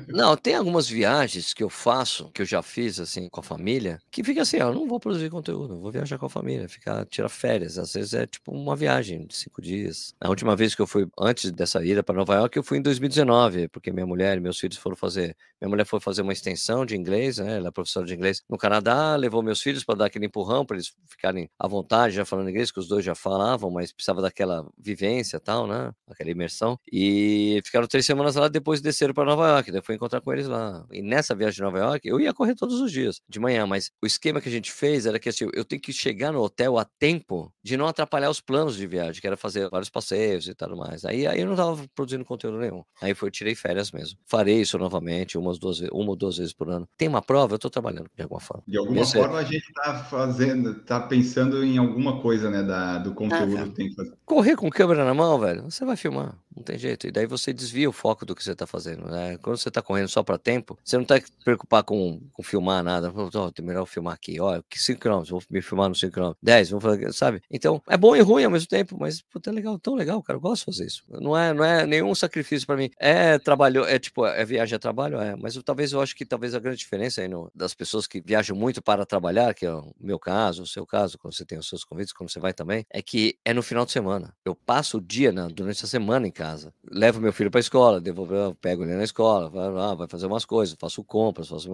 Não, tem algumas viagens que eu faço, que eu já fiz assim com a família, que fica assim, ó, eu não vou produzir conteúdo, vou viajar com a família, ficar, tirar férias. Às vezes é tipo uma viagem de cinco dias. A última vez que eu fui, antes dessa ida para Nova York, eu fui em 2019, porque minha mulher e meus filhos foram fazer. Minha mulher foi fazer uma extensão de inglês, né? Ela é professora de inglês no Canadá, levou meus filhos para dar aquele empurrão, para eles ficarem à vontade, já falando inglês, que os dois já falavam, mas precisava daquela vivência tal, né? Aquela imersão. E ficaram três semanas lá, depois desceram para Nova York. Daí fui encontrar com eles lá. E nessa viagem de Nova York, eu ia correr todos os dias, de manhã, mas o esquema que a gente fez era que assim, eu tenho que chegar no hotel a tempo de não atrapalhar os planos de viagem, que era fazer vários passeios e tudo mais. Aí, aí eu não tava produzindo conteúdo nenhum. Aí foi, tirei férias mesmo. Farei isso novamente, umas duas uma ou duas vezes por ano. Tem uma prova, eu tô trabalhando de alguma forma. De alguma forma, a gente tá fazendo, tá pensando em alguma coisa, né, da, do conteúdo ah, que tem que fazer. Correr com câmera na mão, velho, você vai filmar. Não tem jeito. E daí você desvia o foco do que você tá fazendo, né? Quando você tá correndo só para tempo, você não tá preocupar com, com filmar nada. Oh, tem melhor filmar aqui. Ó, que 5 km, vou me filmar no 5 km. 10, vou fazer, sabe? Então, é bom e ruim ao mesmo tempo, mas puta, é legal, tão legal, cara. Eu gosto de fazer isso. Não é, não é nenhum sacrifício para mim. É trabalho, é tipo, é viagem a trabalho, é. Mas eu, talvez eu acho que talvez a grande diferença aí no, das pessoas que viajam muito para trabalhar, que é o meu caso, o seu caso, quando você tem os seus convites, quando você vai também, é que é no final de semana. Eu passo o dia na, durante a semana em casa. Levo meu filho para a escola, devolvo, pego ele na escola, vai, ah, vai fazer umas coisas, faço compras, faço,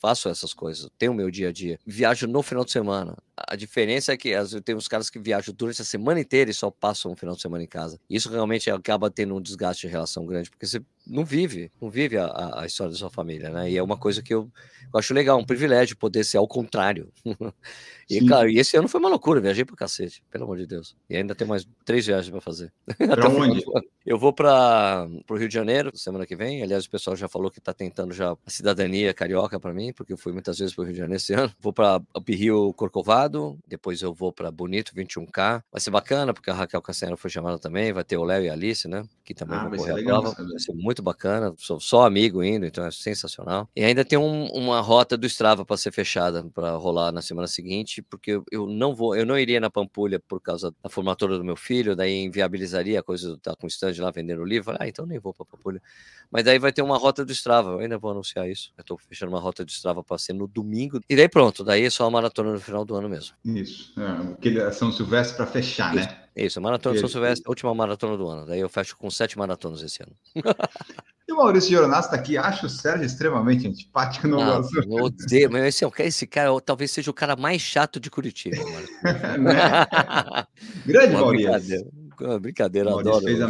faço essas coisas, tenho o meu dia a dia. Viajo no final de semana. A diferença é que às vezes tem uns caras que viajam durante a semana inteira e só passam um final de semana em casa. Isso realmente acaba tendo um desgaste de relação grande, porque você não vive, não vive a, a história da sua família, né? E é uma coisa que eu, eu acho legal, um privilégio poder ser ao contrário. [LAUGHS] e, Sim. cara, e esse ano foi uma loucura, viajei pra cacete, pelo amor de Deus. E ainda tem mais três viagens para fazer. [LAUGHS] Pra onde? Eu vou para o Rio de Janeiro semana que vem. Aliás, o pessoal já falou que tá tentando já a cidadania carioca para mim, porque eu fui muitas vezes pro Rio de Janeiro esse [LAUGHS] ano. Vou para Rio Corcovado, depois eu vou para Bonito 21K. Vai ser bacana, porque a Raquel Castanheira foi chamada também, vai ter o Léo e a Alice, né? Que também ah, vão correr a prova. Vai ser muito muito bacana, sou só amigo indo, então é sensacional. E ainda tem um, uma rota do Strava para ser fechada, para rolar na semana seguinte, porque eu, eu, não vou, eu não iria na Pampulha por causa da formatura do meu filho, daí inviabilizaria a coisa de estar com o stand lá vendendo livro. Ah, então nem vou para Pampulha. Mas daí vai ter uma rota do Strava, eu ainda vou anunciar isso. Eu estou fechando uma rota do Strava para ser no domingo. E daí pronto, daí é só a maratona no final do ano mesmo. Isso, é, São Silvestre para fechar, isso. né? Isso, Maratona de São Silvestre, última maratona do ano. Daí eu fecho com sete maratonas esse ano. [LAUGHS] E o Maurício Geronasso está aqui, acho o Sérgio extremamente antipático no não, eu odeio, mas esse, é esse cara talvez seja o cara mais chato de Curitiba, [LAUGHS] né? Grande Uma Maurício. Brincadeira, brincadeira adoro. Fez a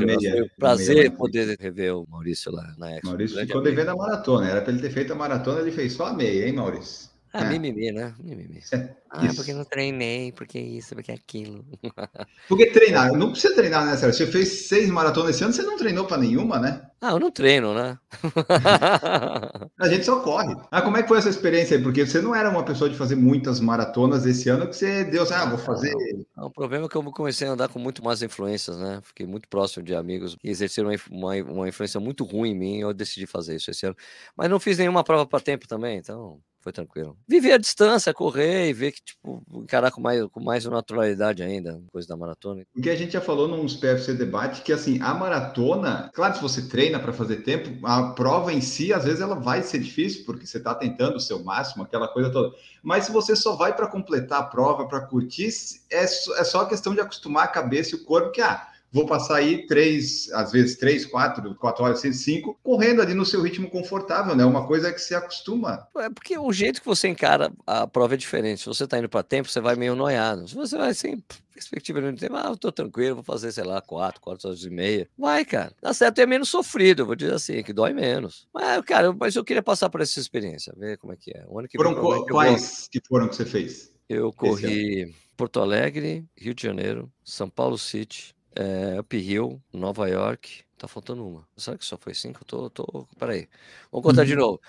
prazer poder rever o Maurício lá na Expo. Maurício ficou devendo a maratona, era para ele ter feito a maratona, ele fez só a meia, hein, Maurício? Ah, é. mimimi, né? Mimimi. É, ah, isso. porque não treinei, porque isso, porque aquilo. [LAUGHS] Porque treinar, não precisa treinar, né, Sérgio? Você fez seis maratonas esse ano, você não treinou para nenhuma, né? Ah, eu não treino, né? [LAUGHS] a gente só corre. Ah, como é que foi essa experiência aí? Porque você não era uma pessoa de fazer muitas maratonas esse ano que você deu assim, ah, vou fazer. Não, o problema é que eu comecei a andar com muito mais influências, né? Fiquei muito próximo de amigos que exerceram uma, uma influência muito ruim em mim eu decidi fazer isso esse ano. Mas não fiz nenhuma prova para tempo também, então foi tranquilo. Viver a distância, correr e ver que, tipo, encarar com mais, com mais naturalidade ainda, coisa da maratona. O que a gente já falou nos PFC Debate, que assim, a maratona, claro, se você treina para fazer tempo, a prova em si, às vezes ela vai ser difícil, porque você está tentando o seu máximo, aquela coisa toda. Mas se você só vai para completar a prova, para curtir, é, é só questão de acostumar a cabeça e o corpo, que, ah, vou passar aí três, às vezes três, quatro, quatro horas, seis, cinco, correndo ali no seu ritmo confortável, né? Uma coisa é que se acostuma. É porque o jeito que você encara a prova é diferente. Se você tá indo para tempo, você vai meio noiado. Se você vai sem perspectiva no tempo, ah, eu tô tranquilo, vou fazer, sei lá, quatro, quatro horas e meia. Vai, cara. Dá certo é menos sofrido, vou dizer assim, que dói menos. Mas, cara, mas eu queria passar por essa experiência, ver como é que é. O ano que foram vem, quais que foram que você fez? Eu corri Porto Alegre, Rio de Janeiro, São Paulo City, é, Up Hill, Nova York. Tá faltando uma. Será que só foi cinco? Eu tô, tô... Peraí. Vamos contar de uhum. novo.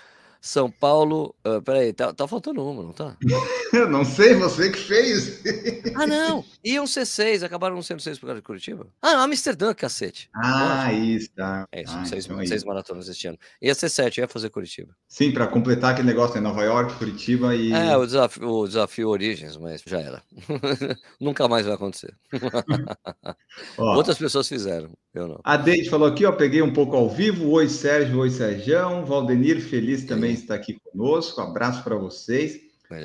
São Paulo. Uh, peraí, tá, tá faltando uma, não tá? [LAUGHS] Eu não sei, você que fez. [LAUGHS] ah, não. Iam ser seis, acabaram não sendo seis por causa de Curitiba. Ah, não, Amsterdã, cacete. Ah, isso, tá. É isso, ah, seis, então é seis maratonas este ano. Ia ser sete, ia fazer Curitiba. Sim, para completar aquele negócio, né? Nova York, Curitiba e. É, o desafio, o desafio Origens, mas já era. [LAUGHS] Nunca mais vai acontecer. Outras pessoas fizeram, eu não. A Deide falou aqui, ó, peguei um pouco ao vivo. Oi, Sérgio, oi, Sérgio. Valdenir, feliz também está aqui conosco. Abraço para vocês.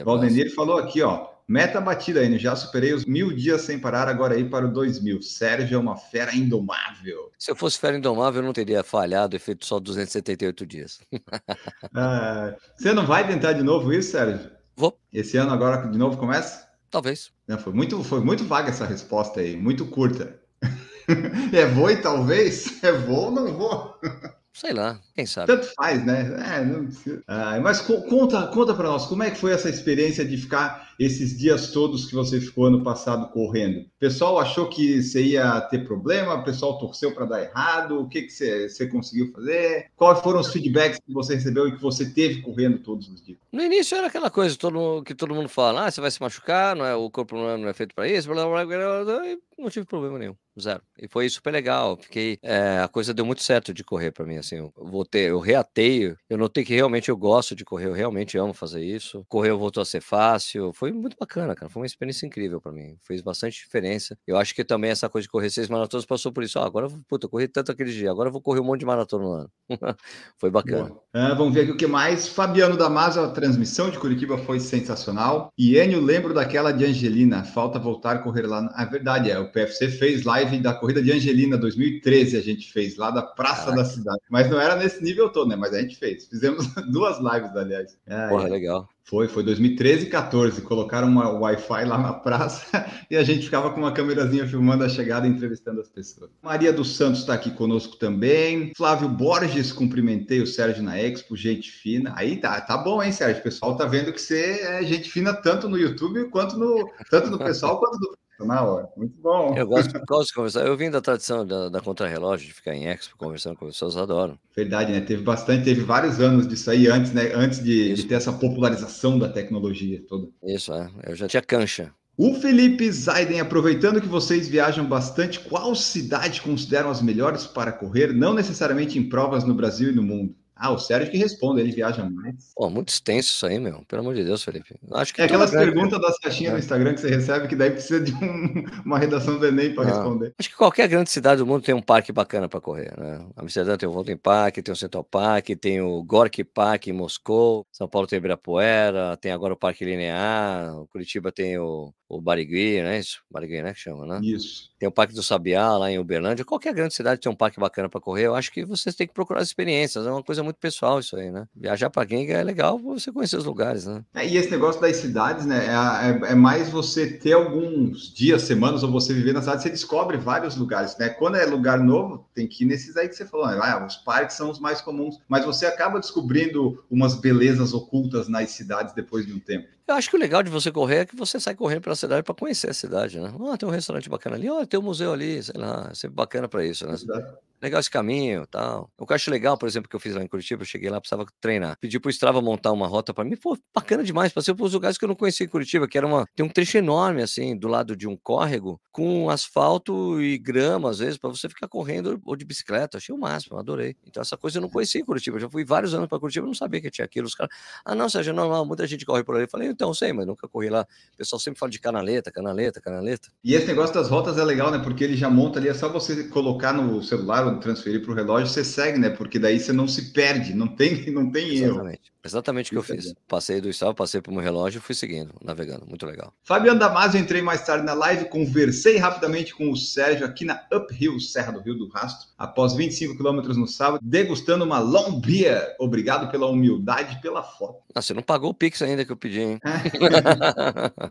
Valdenir falou aqui, ó. Meta batida ainda, já superei os mil dias sem parar, agora aí para o dois mil. Sérgio é uma fera indomável. Se eu fosse fera indomável, eu não teria falhado e feito só 278 dias. [LAUGHS] ah, você não vai tentar de novo isso, Sérgio? Vou. Esse ano agora de novo começa? Talvez. Não, foi, muito, foi muito vaga essa resposta aí, muito curta. [LAUGHS] é vou e talvez? É vou ou não vou? [LAUGHS] Sei lá, quem sabe. Tanto faz, né? É, não ah, mas conta, conta para nós, como é que foi essa experiência de ficar esses dias todos que você ficou ano passado correndo? O pessoal achou que você ia ter problema? O pessoal torceu para dar errado? O que, que você, você conseguiu fazer? Quais foram os feedbacks que você recebeu e que você teve correndo todos os dias? No início era aquela coisa todo, que todo mundo fala: ah, você vai se machucar, não é, o corpo não é, não é feito para isso, blá, blá, blá, blá, não tive problema nenhum, zero. E foi super legal, fiquei, é, a coisa deu muito certo de correr para mim, assim, eu voltei, eu reateio, eu notei que realmente eu gosto de correr, eu realmente amo fazer isso, correr voltou a ser fácil, foi muito bacana, cara, foi uma experiência incrível para mim, fez bastante diferença. Eu acho que também essa coisa de correr seis maratonas passou por isso, ah, agora, puta, eu corri tanto aquele dia, agora eu vou correr um monte de maratona no ano. [LAUGHS] foi bacana. É, vamos ver aqui o que mais, Fabiano Damasio, a transmissão de Curitiba foi sensacional, e Enio, lembro daquela de Angelina, falta voltar a correr lá, a verdade é, o PFC fez live da corrida de Angelina 2013, a gente fez lá da Praça Caraca. da Cidade. Mas não era nesse nível todo, né? Mas a gente fez. Fizemos [LAUGHS] duas lives, aliás. É, Porra, legal. Foi, foi 2013 e 14. Colocaram uma Wi-Fi lá na praça [LAUGHS] e a gente ficava com uma câmerazinha filmando a chegada e entrevistando as pessoas. Maria dos Santos está aqui conosco também. Flávio Borges, cumprimentei o Sérgio na Expo, gente fina. Aí tá, tá bom, hein, Sérgio? O pessoal tá vendo que você é gente fina tanto no YouTube quanto no tanto no pessoal quanto no na hora. Muito bom. Eu gosto, [LAUGHS] gosto de conversar. Eu vim da tradição da, da Contra-Relógio, de ficar em Expo conversando com pessoas, adoro. Verdade, né? Teve bastante, teve vários anos disso aí antes, né? Antes de, de ter essa popularização da tecnologia toda. Isso, é. Eu já tinha cancha. O Felipe Zaiden, aproveitando que vocês viajam bastante, qual cidade consideram as melhores para correr, não necessariamente em provas no Brasil e no mundo? Ah, o Sérgio que responde, ele viaja mais. Pô, muito extenso isso aí, meu. Pelo amor de Deus, Felipe. Acho que é aquelas perguntas das caixinhas é. no Instagram que você recebe, que daí precisa de um, [LAUGHS] uma redação do Enem para responder. Acho que qualquer grande cidade do mundo tem um parque bacana para correr, né? Amsterdã tem o Volten Park, tem o Central Park, tem o Gorky Park em Moscou, São Paulo tem o Ibirapuera, tem agora o Parque Linear, Curitiba tem o o Barigui, né? Isso, Barigui, né? Que chama, né? Isso. Tem o Parque do Sabiá lá em Uberlândia. Qualquer grande cidade tem um parque bacana para correr. Eu acho que vocês têm que procurar as experiências. É uma coisa muito pessoal isso aí, né? Viajar para quem é legal você conhecer os lugares, né? É, e esse negócio das cidades, né? É, é, é, mais você ter alguns dias, semanas, ou você viver na cidade, você descobre vários lugares, né? Quando é lugar novo, tem que ir nesses aí que você falou. Né? Ah, os parques são os mais comuns, mas você acaba descobrindo umas belezas ocultas nas cidades depois de um tempo. Eu acho que o legal de você correr é que você sai correndo pela cidade para conhecer a cidade, né? Ah, tem um restaurante bacana ali, olha, tem um museu ali, sei lá, é sempre bacana para isso, né? Exato. legal esse caminho tal. O que eu acho legal, por exemplo, que eu fiz lá em Curitiba, eu cheguei lá, precisava treinar. Pedi pro Strava montar uma rota para mim, pô, bacana demais, passei por lugares que eu não conhecia em Curitiba, que era uma. Tem um trecho enorme, assim, do lado de um córrego, com asfalto e grama, às vezes, para você ficar correndo ou de bicicleta. Achei o máximo, adorei. Então, essa coisa eu não conhecia em Curitiba. Eu já fui vários anos para Curitiba, não sabia que tinha aquilo. Os caras, ah, não, Sérgio, normal, muita gente corre por ali. Eu falei, então, sei, mas nunca corri lá. O pessoal sempre fala de canaleta, canaleta, canaleta. E esse negócio das rotas é legal, né? Porque ele já monta ali, é só você colocar no celular ou transferir para o relógio, você segue, né? Porque daí você não se perde, não tem, [LAUGHS] não tem erro. Exatamente. Exatamente o que eu fiz. Passei do Strava, passei pro meu relógio e fui seguindo, navegando. Muito legal. Fabiano Damasio, entrei mais tarde na live, conversei rapidamente com o Sérgio aqui na Uphill, Serra do Rio do Rastro, após 25 quilômetros no sábado, degustando uma long beer. Obrigado pela humildade e pela foto. Ah, você não pagou o Pix ainda que eu pedi, hein? [LAUGHS]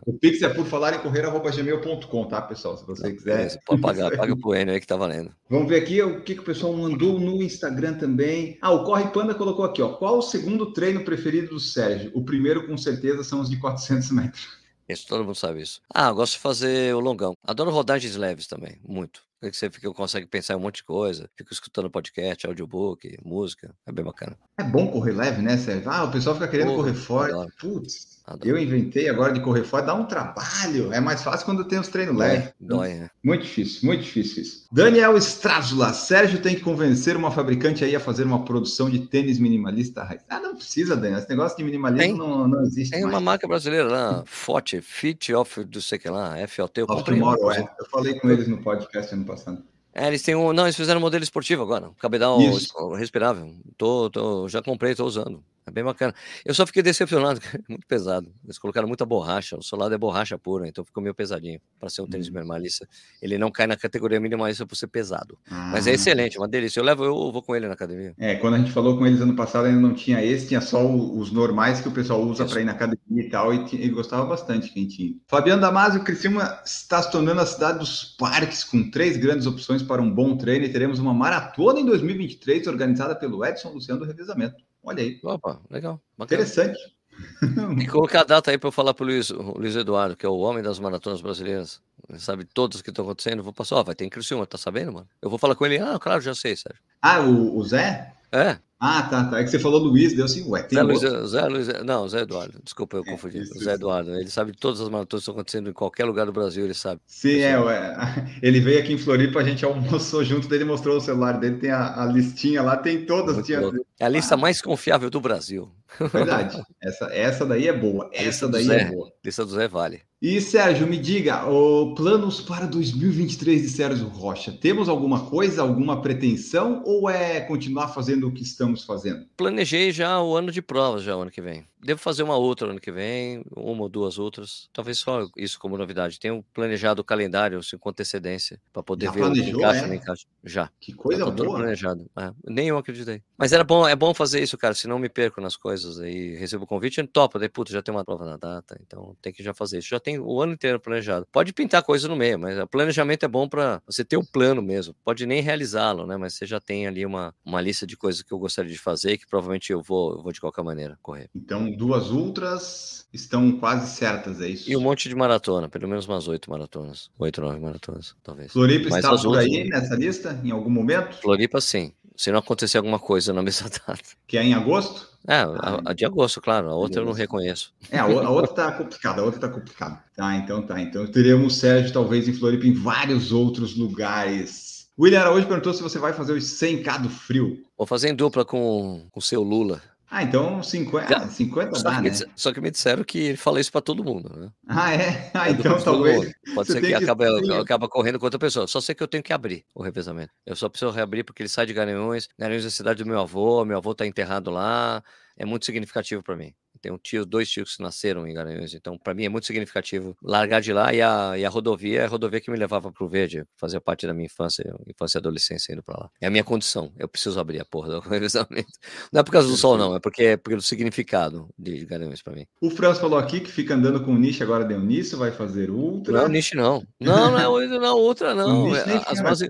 O Pix é por falar em correr, arroba gmail.com, tá, pessoal? Se você quiser. Beleza, Pode pagar, paga pro Enio aí que tá valendo. Vamos ver aqui o que, que o pessoal mandou no Instagram também. Ah, o Corre Panda colocou aqui, ó. Qual o segundo treino preferido do Sérgio? O primeiro, com certeza, são os de 400 metros. Isso, todo mundo sabe isso. Ah, eu gosto de fazer o longão. Adoro rodagens leves também, muito. Porque você fica, consegue pensar em um monte de coisa. Fica escutando podcast, audiobook, música. É bem bacana. É bom correr leve, né, Sérgio? Ah, o pessoal fica querendo Porra, correr forte. Putz, eu inventei agora de correr forte, dá um trabalho. É mais fácil quando tem os treinos Dói, leves. dói, né? Muito difícil, muito difícil isso. Daniel Strázula, Sérgio tem que convencer uma fabricante aí a fazer uma produção de tênis minimalista raiz. Ah, não precisa, Daniel. Esse negócio de minimalismo Tem. não, não existe Tem uma mais. marca brasileira lá, Forte, Fit Off, do sei que lá, FOT. Eu comprei. uma, Tomorrow, é. Eu falei com eles no podcast ano passado. É, eles têm um. Não, eles fizeram um modelo esportivo agora. Cabedal Isso. respirável. Tô, tô, já comprei, tô usando. É bem bacana. Eu só fiquei decepcionado, [LAUGHS] é muito pesado. Eles colocaram muita borracha. O solado é borracha pura, então ficou meio pesadinho. Para ser um tênis Hum. minimalista. Ele não cai na categoria minimalista por ser pesado. Mas é Ah. excelente, uma delícia. Eu levo, eu vou com ele na academia. É, quando a gente falou com eles ano passado, ainda não tinha esse, tinha só os normais que o pessoal usa para ir na academia e tal, e ele gostava bastante quem tinha. Fabiano Damasio, Criciúma está se tornando a cidade dos parques, com três grandes opções para um bom treino, e teremos uma maratona em 2023, organizada pelo Edson Luciano do Revezamento. Olha aí, Opa, legal. Bacana. interessante. [LAUGHS] Que colocar a data aí para eu falar Luiz, o Luiz Eduardo, que é o homem das maratonas brasileiras. Ele sabe todas que estão acontecendo. Vou passar, ó, vai ter em Criciúma, tá sabendo, mano? Eu vou falar com ele, ah, claro, já sei, Sérgio. Ah, o, o Zé? É, Ah, tá, tá. É que você falou Luiz, deu assim, ué, tem Zé Luiz? Zé Luiz, não, Zé Eduardo, desculpa, eu É, confundi. isso, Zé. Eduardo, ele sabe de todas as maratonas que estão acontecendo em qualquer lugar do Brasil, ele sabe. Sim, é, ué. [LAUGHS] ele veio aqui em Floripa, a gente almoçou junto, daí ele mostrou o celular dele, tem a, a listinha lá, tem todas. Tinha... É a lista mais confiável do Brasil. [LAUGHS] Verdade. Essa, essa daí é boa. Essa daí Zé. é boa. Lista do Zé Vale. E Sérgio, me diga, o planos para 2023 de Sérgio Rocha. Temos alguma coisa, alguma pretensão ou é continuar fazendo o que estamos fazendo? Planejei já o ano de provas, já o ano que vem. Devo fazer uma outra ano que vem, uma ou duas outras. Talvez só isso como novidade. Tenho planejado o calendário assim, com antecedência, para poder Já ver o planejou, encaixa é? ou não encaixa. Já. Que Já coisa tudo boa. planejado. É, nem eu acreditei. Mas era bom, é bom fazer isso, cara. Senão me perco nas coisas. Aí recebo o convite e topa. Daí, puta, já tem uma prova na data. Então tem que já fazer isso. Já tem o ano inteiro planejado. Pode pintar coisa no meio, mas o planejamento é bom para você ter o plano mesmo. Pode nem realizá-lo, né? Mas você já tem ali uma, uma lista de coisas que eu gostaria de fazer que provavelmente eu vou, eu vou de qualquer maneira correr. Então, duas ultras estão quase certas, é isso? E um monte de maratona, pelo menos umas oito maratonas. Oito, nove maratonas, talvez. Floripa está por outras- aí nessa lista, em algum momento? Floripa, sim. Se não acontecer alguma coisa na mesma [LAUGHS] data. Que é em agosto? É, a, a de agosto, claro. A outra eu não reconheço. É, a, a outra tá complicada, a outra tá complicada. Tá, então tá. Então teremos Sérgio talvez em Floripa em vários outros lugares. William Araújo perguntou se você vai fazer os 100k do frio. Vou fazer em dupla com com o seu Lula. Ah, então 50, Já. 50 Só dá, que, né? só que me disseram que ele fala isso pra todo mundo, né? Ah, é? Ah, então talvez. Pode ser que que acabe, escolher. acaba correndo com outra pessoa. Só sei que eu tenho que abrir o revezamento. Eu só preciso reabrir porque ele sai de Garanhuns. Garanhuns é a cidade do meu avô. Meu avô tá enterrado lá. É muito significativo para mim. Tem um tio, dois tios que nasceram em Garanhuns, então para mim é muito significativo largar de lá e a, e a rodovia é a rodovia que me levava pro Verde, fazia parte da minha infância, infância e adolescência indo para lá. É a minha condição, eu preciso abrir a porra [LAUGHS] do revezamento. Não é por causa do sol, não, é porque é pelo significado de Garanhuns para mim. O Franz falou aqui que fica andando com o Nish, agora deu nisso, vai fazer ultra. Não, Nish não. Não, não é não, outra [LAUGHS] O não. Nish as, mais-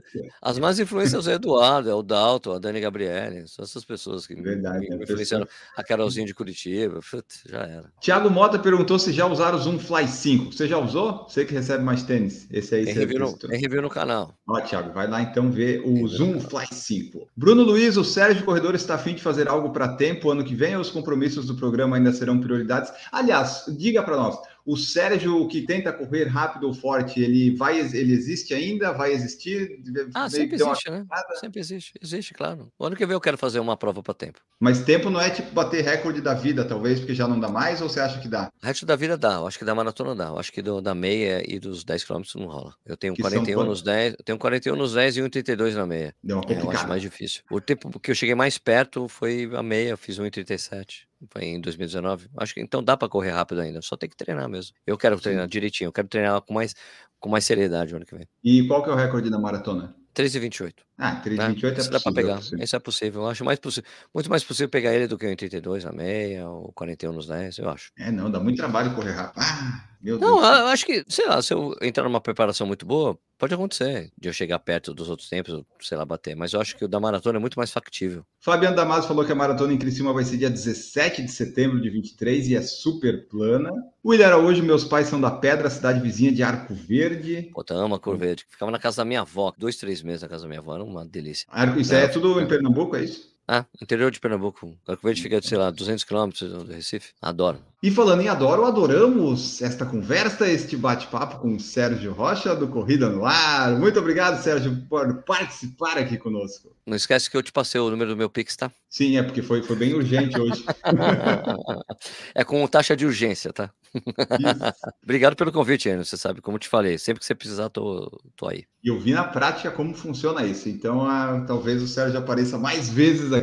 as más influências é o Eduardo, é o Dalton, a Dani Gabriele, são essas pessoas que Verdade, me, né? me influenciaram. A Carolzinha de Curitiba, já era. Tiago Mota perguntou se já usaram o Zoom Fly 5. Você já usou? Você que recebe mais tênis. Esse aí Tem você review, no, tem review no canal. Ó, Thiago, vai lá então ver o Zoom Fly 5. Bruno Luiz, o Sérgio Corredor está afim de fazer algo para tempo ano que vem ou os compromissos do programa ainda serão prioridades? Aliás, diga para nós, o Sérgio que tenta correr rápido ou forte, ele vai, ele existe ainda? Vai existir? Ah, sempre existe, né? Sempre existe. Existe, claro. O ano que vem eu quero fazer uma prova para tempo. Mas tempo não é tipo bater recorde da vida, talvez, porque já não dá mais, ou você acha que dá? O resto da vida dá, eu acho que da maratona dá. Eu acho que do- da meia e dos 10 km não rola. Eu tenho Que são 41 quantos? nos 10, eu tenho 41 nos 10 e 1,32 na meia. Deu uma É, eu acho complicada. mais difícil. O tempo que eu cheguei mais perto foi a meia, eu fiz 1,37. Foi em 2019. Acho que então dá para correr rápido ainda, só tem que treinar mesmo. Eu quero treinar direitinho, eu quero treinar com mais, com mais seriedade o ano que vem. E qual que é o recorde da maratona? 3,28. Ah, Né? 328 é Esse dá para possível. é pegar. possível. Esse é possível. Eu acho mais possível, muito mais possível pegar ele do que o 1,32 na meia, ou 41 nos 10, eu acho. É, não, dá muito trabalho correr rápido. Ah, meu Não, Deus. eu acho que, sei lá, se eu entrar numa preparação muito boa, pode acontecer de eu chegar perto dos outros tempos, sei lá, bater. Mas eu acho que o da maratona é muito mais factível. Fabiano Damasio falou que a maratona em Criciúma vai ser dia 17 de setembro de 23 e é super plana. William Araújo, meus pais são da Pedra, cidade vizinha de Arco Verde. Pô, amo a cor verde. Ficava na casa da minha avó, dois, três meses na casa da minha avó, era uma delícia. Arco, isso É, é tudo em Pernambuco, é isso? Ah, interior de Pernambuco. Verde fica, sei lá, 200 quilômetros do Recife. Adoro. E falando em adoro, adoramos esta conversa, este bate-papo com o Sérgio Rocha do Corrida no Ar. Muito obrigado, Sérgio, por participar aqui conosco. Não esquece que eu te passei o número do meu Pix, tá? Sim, é porque foi, foi bem urgente hoje. [LAUGHS] é com taxa de urgência, tá? [LAUGHS] Obrigado pelo convite, Enio. Você sabe, como te falei, sempre que você precisar, tô, tô aí. E eu vi na prática como funciona isso. Então, ah, talvez o Sérgio apareça mais vezes aqui,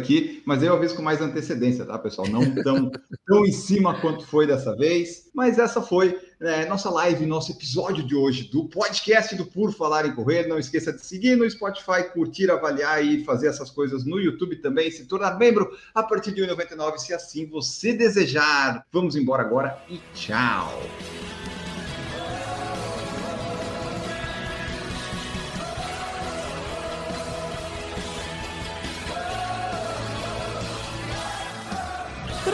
mas eu aviso com mais antecedência, tá, pessoal? Não tão, tão em cima quanto foi dessa vez. Mas essa foi né, nossa live, nosso episódio de hoje do podcast do Por Falar em Correr. Não esqueça de seguir no Spotify, curtir, avaliar e fazer essas coisas no YouTube também. Se tornar membro a partir de R$ 1,99, se assim você desejar. Vamos embora agora e tchau!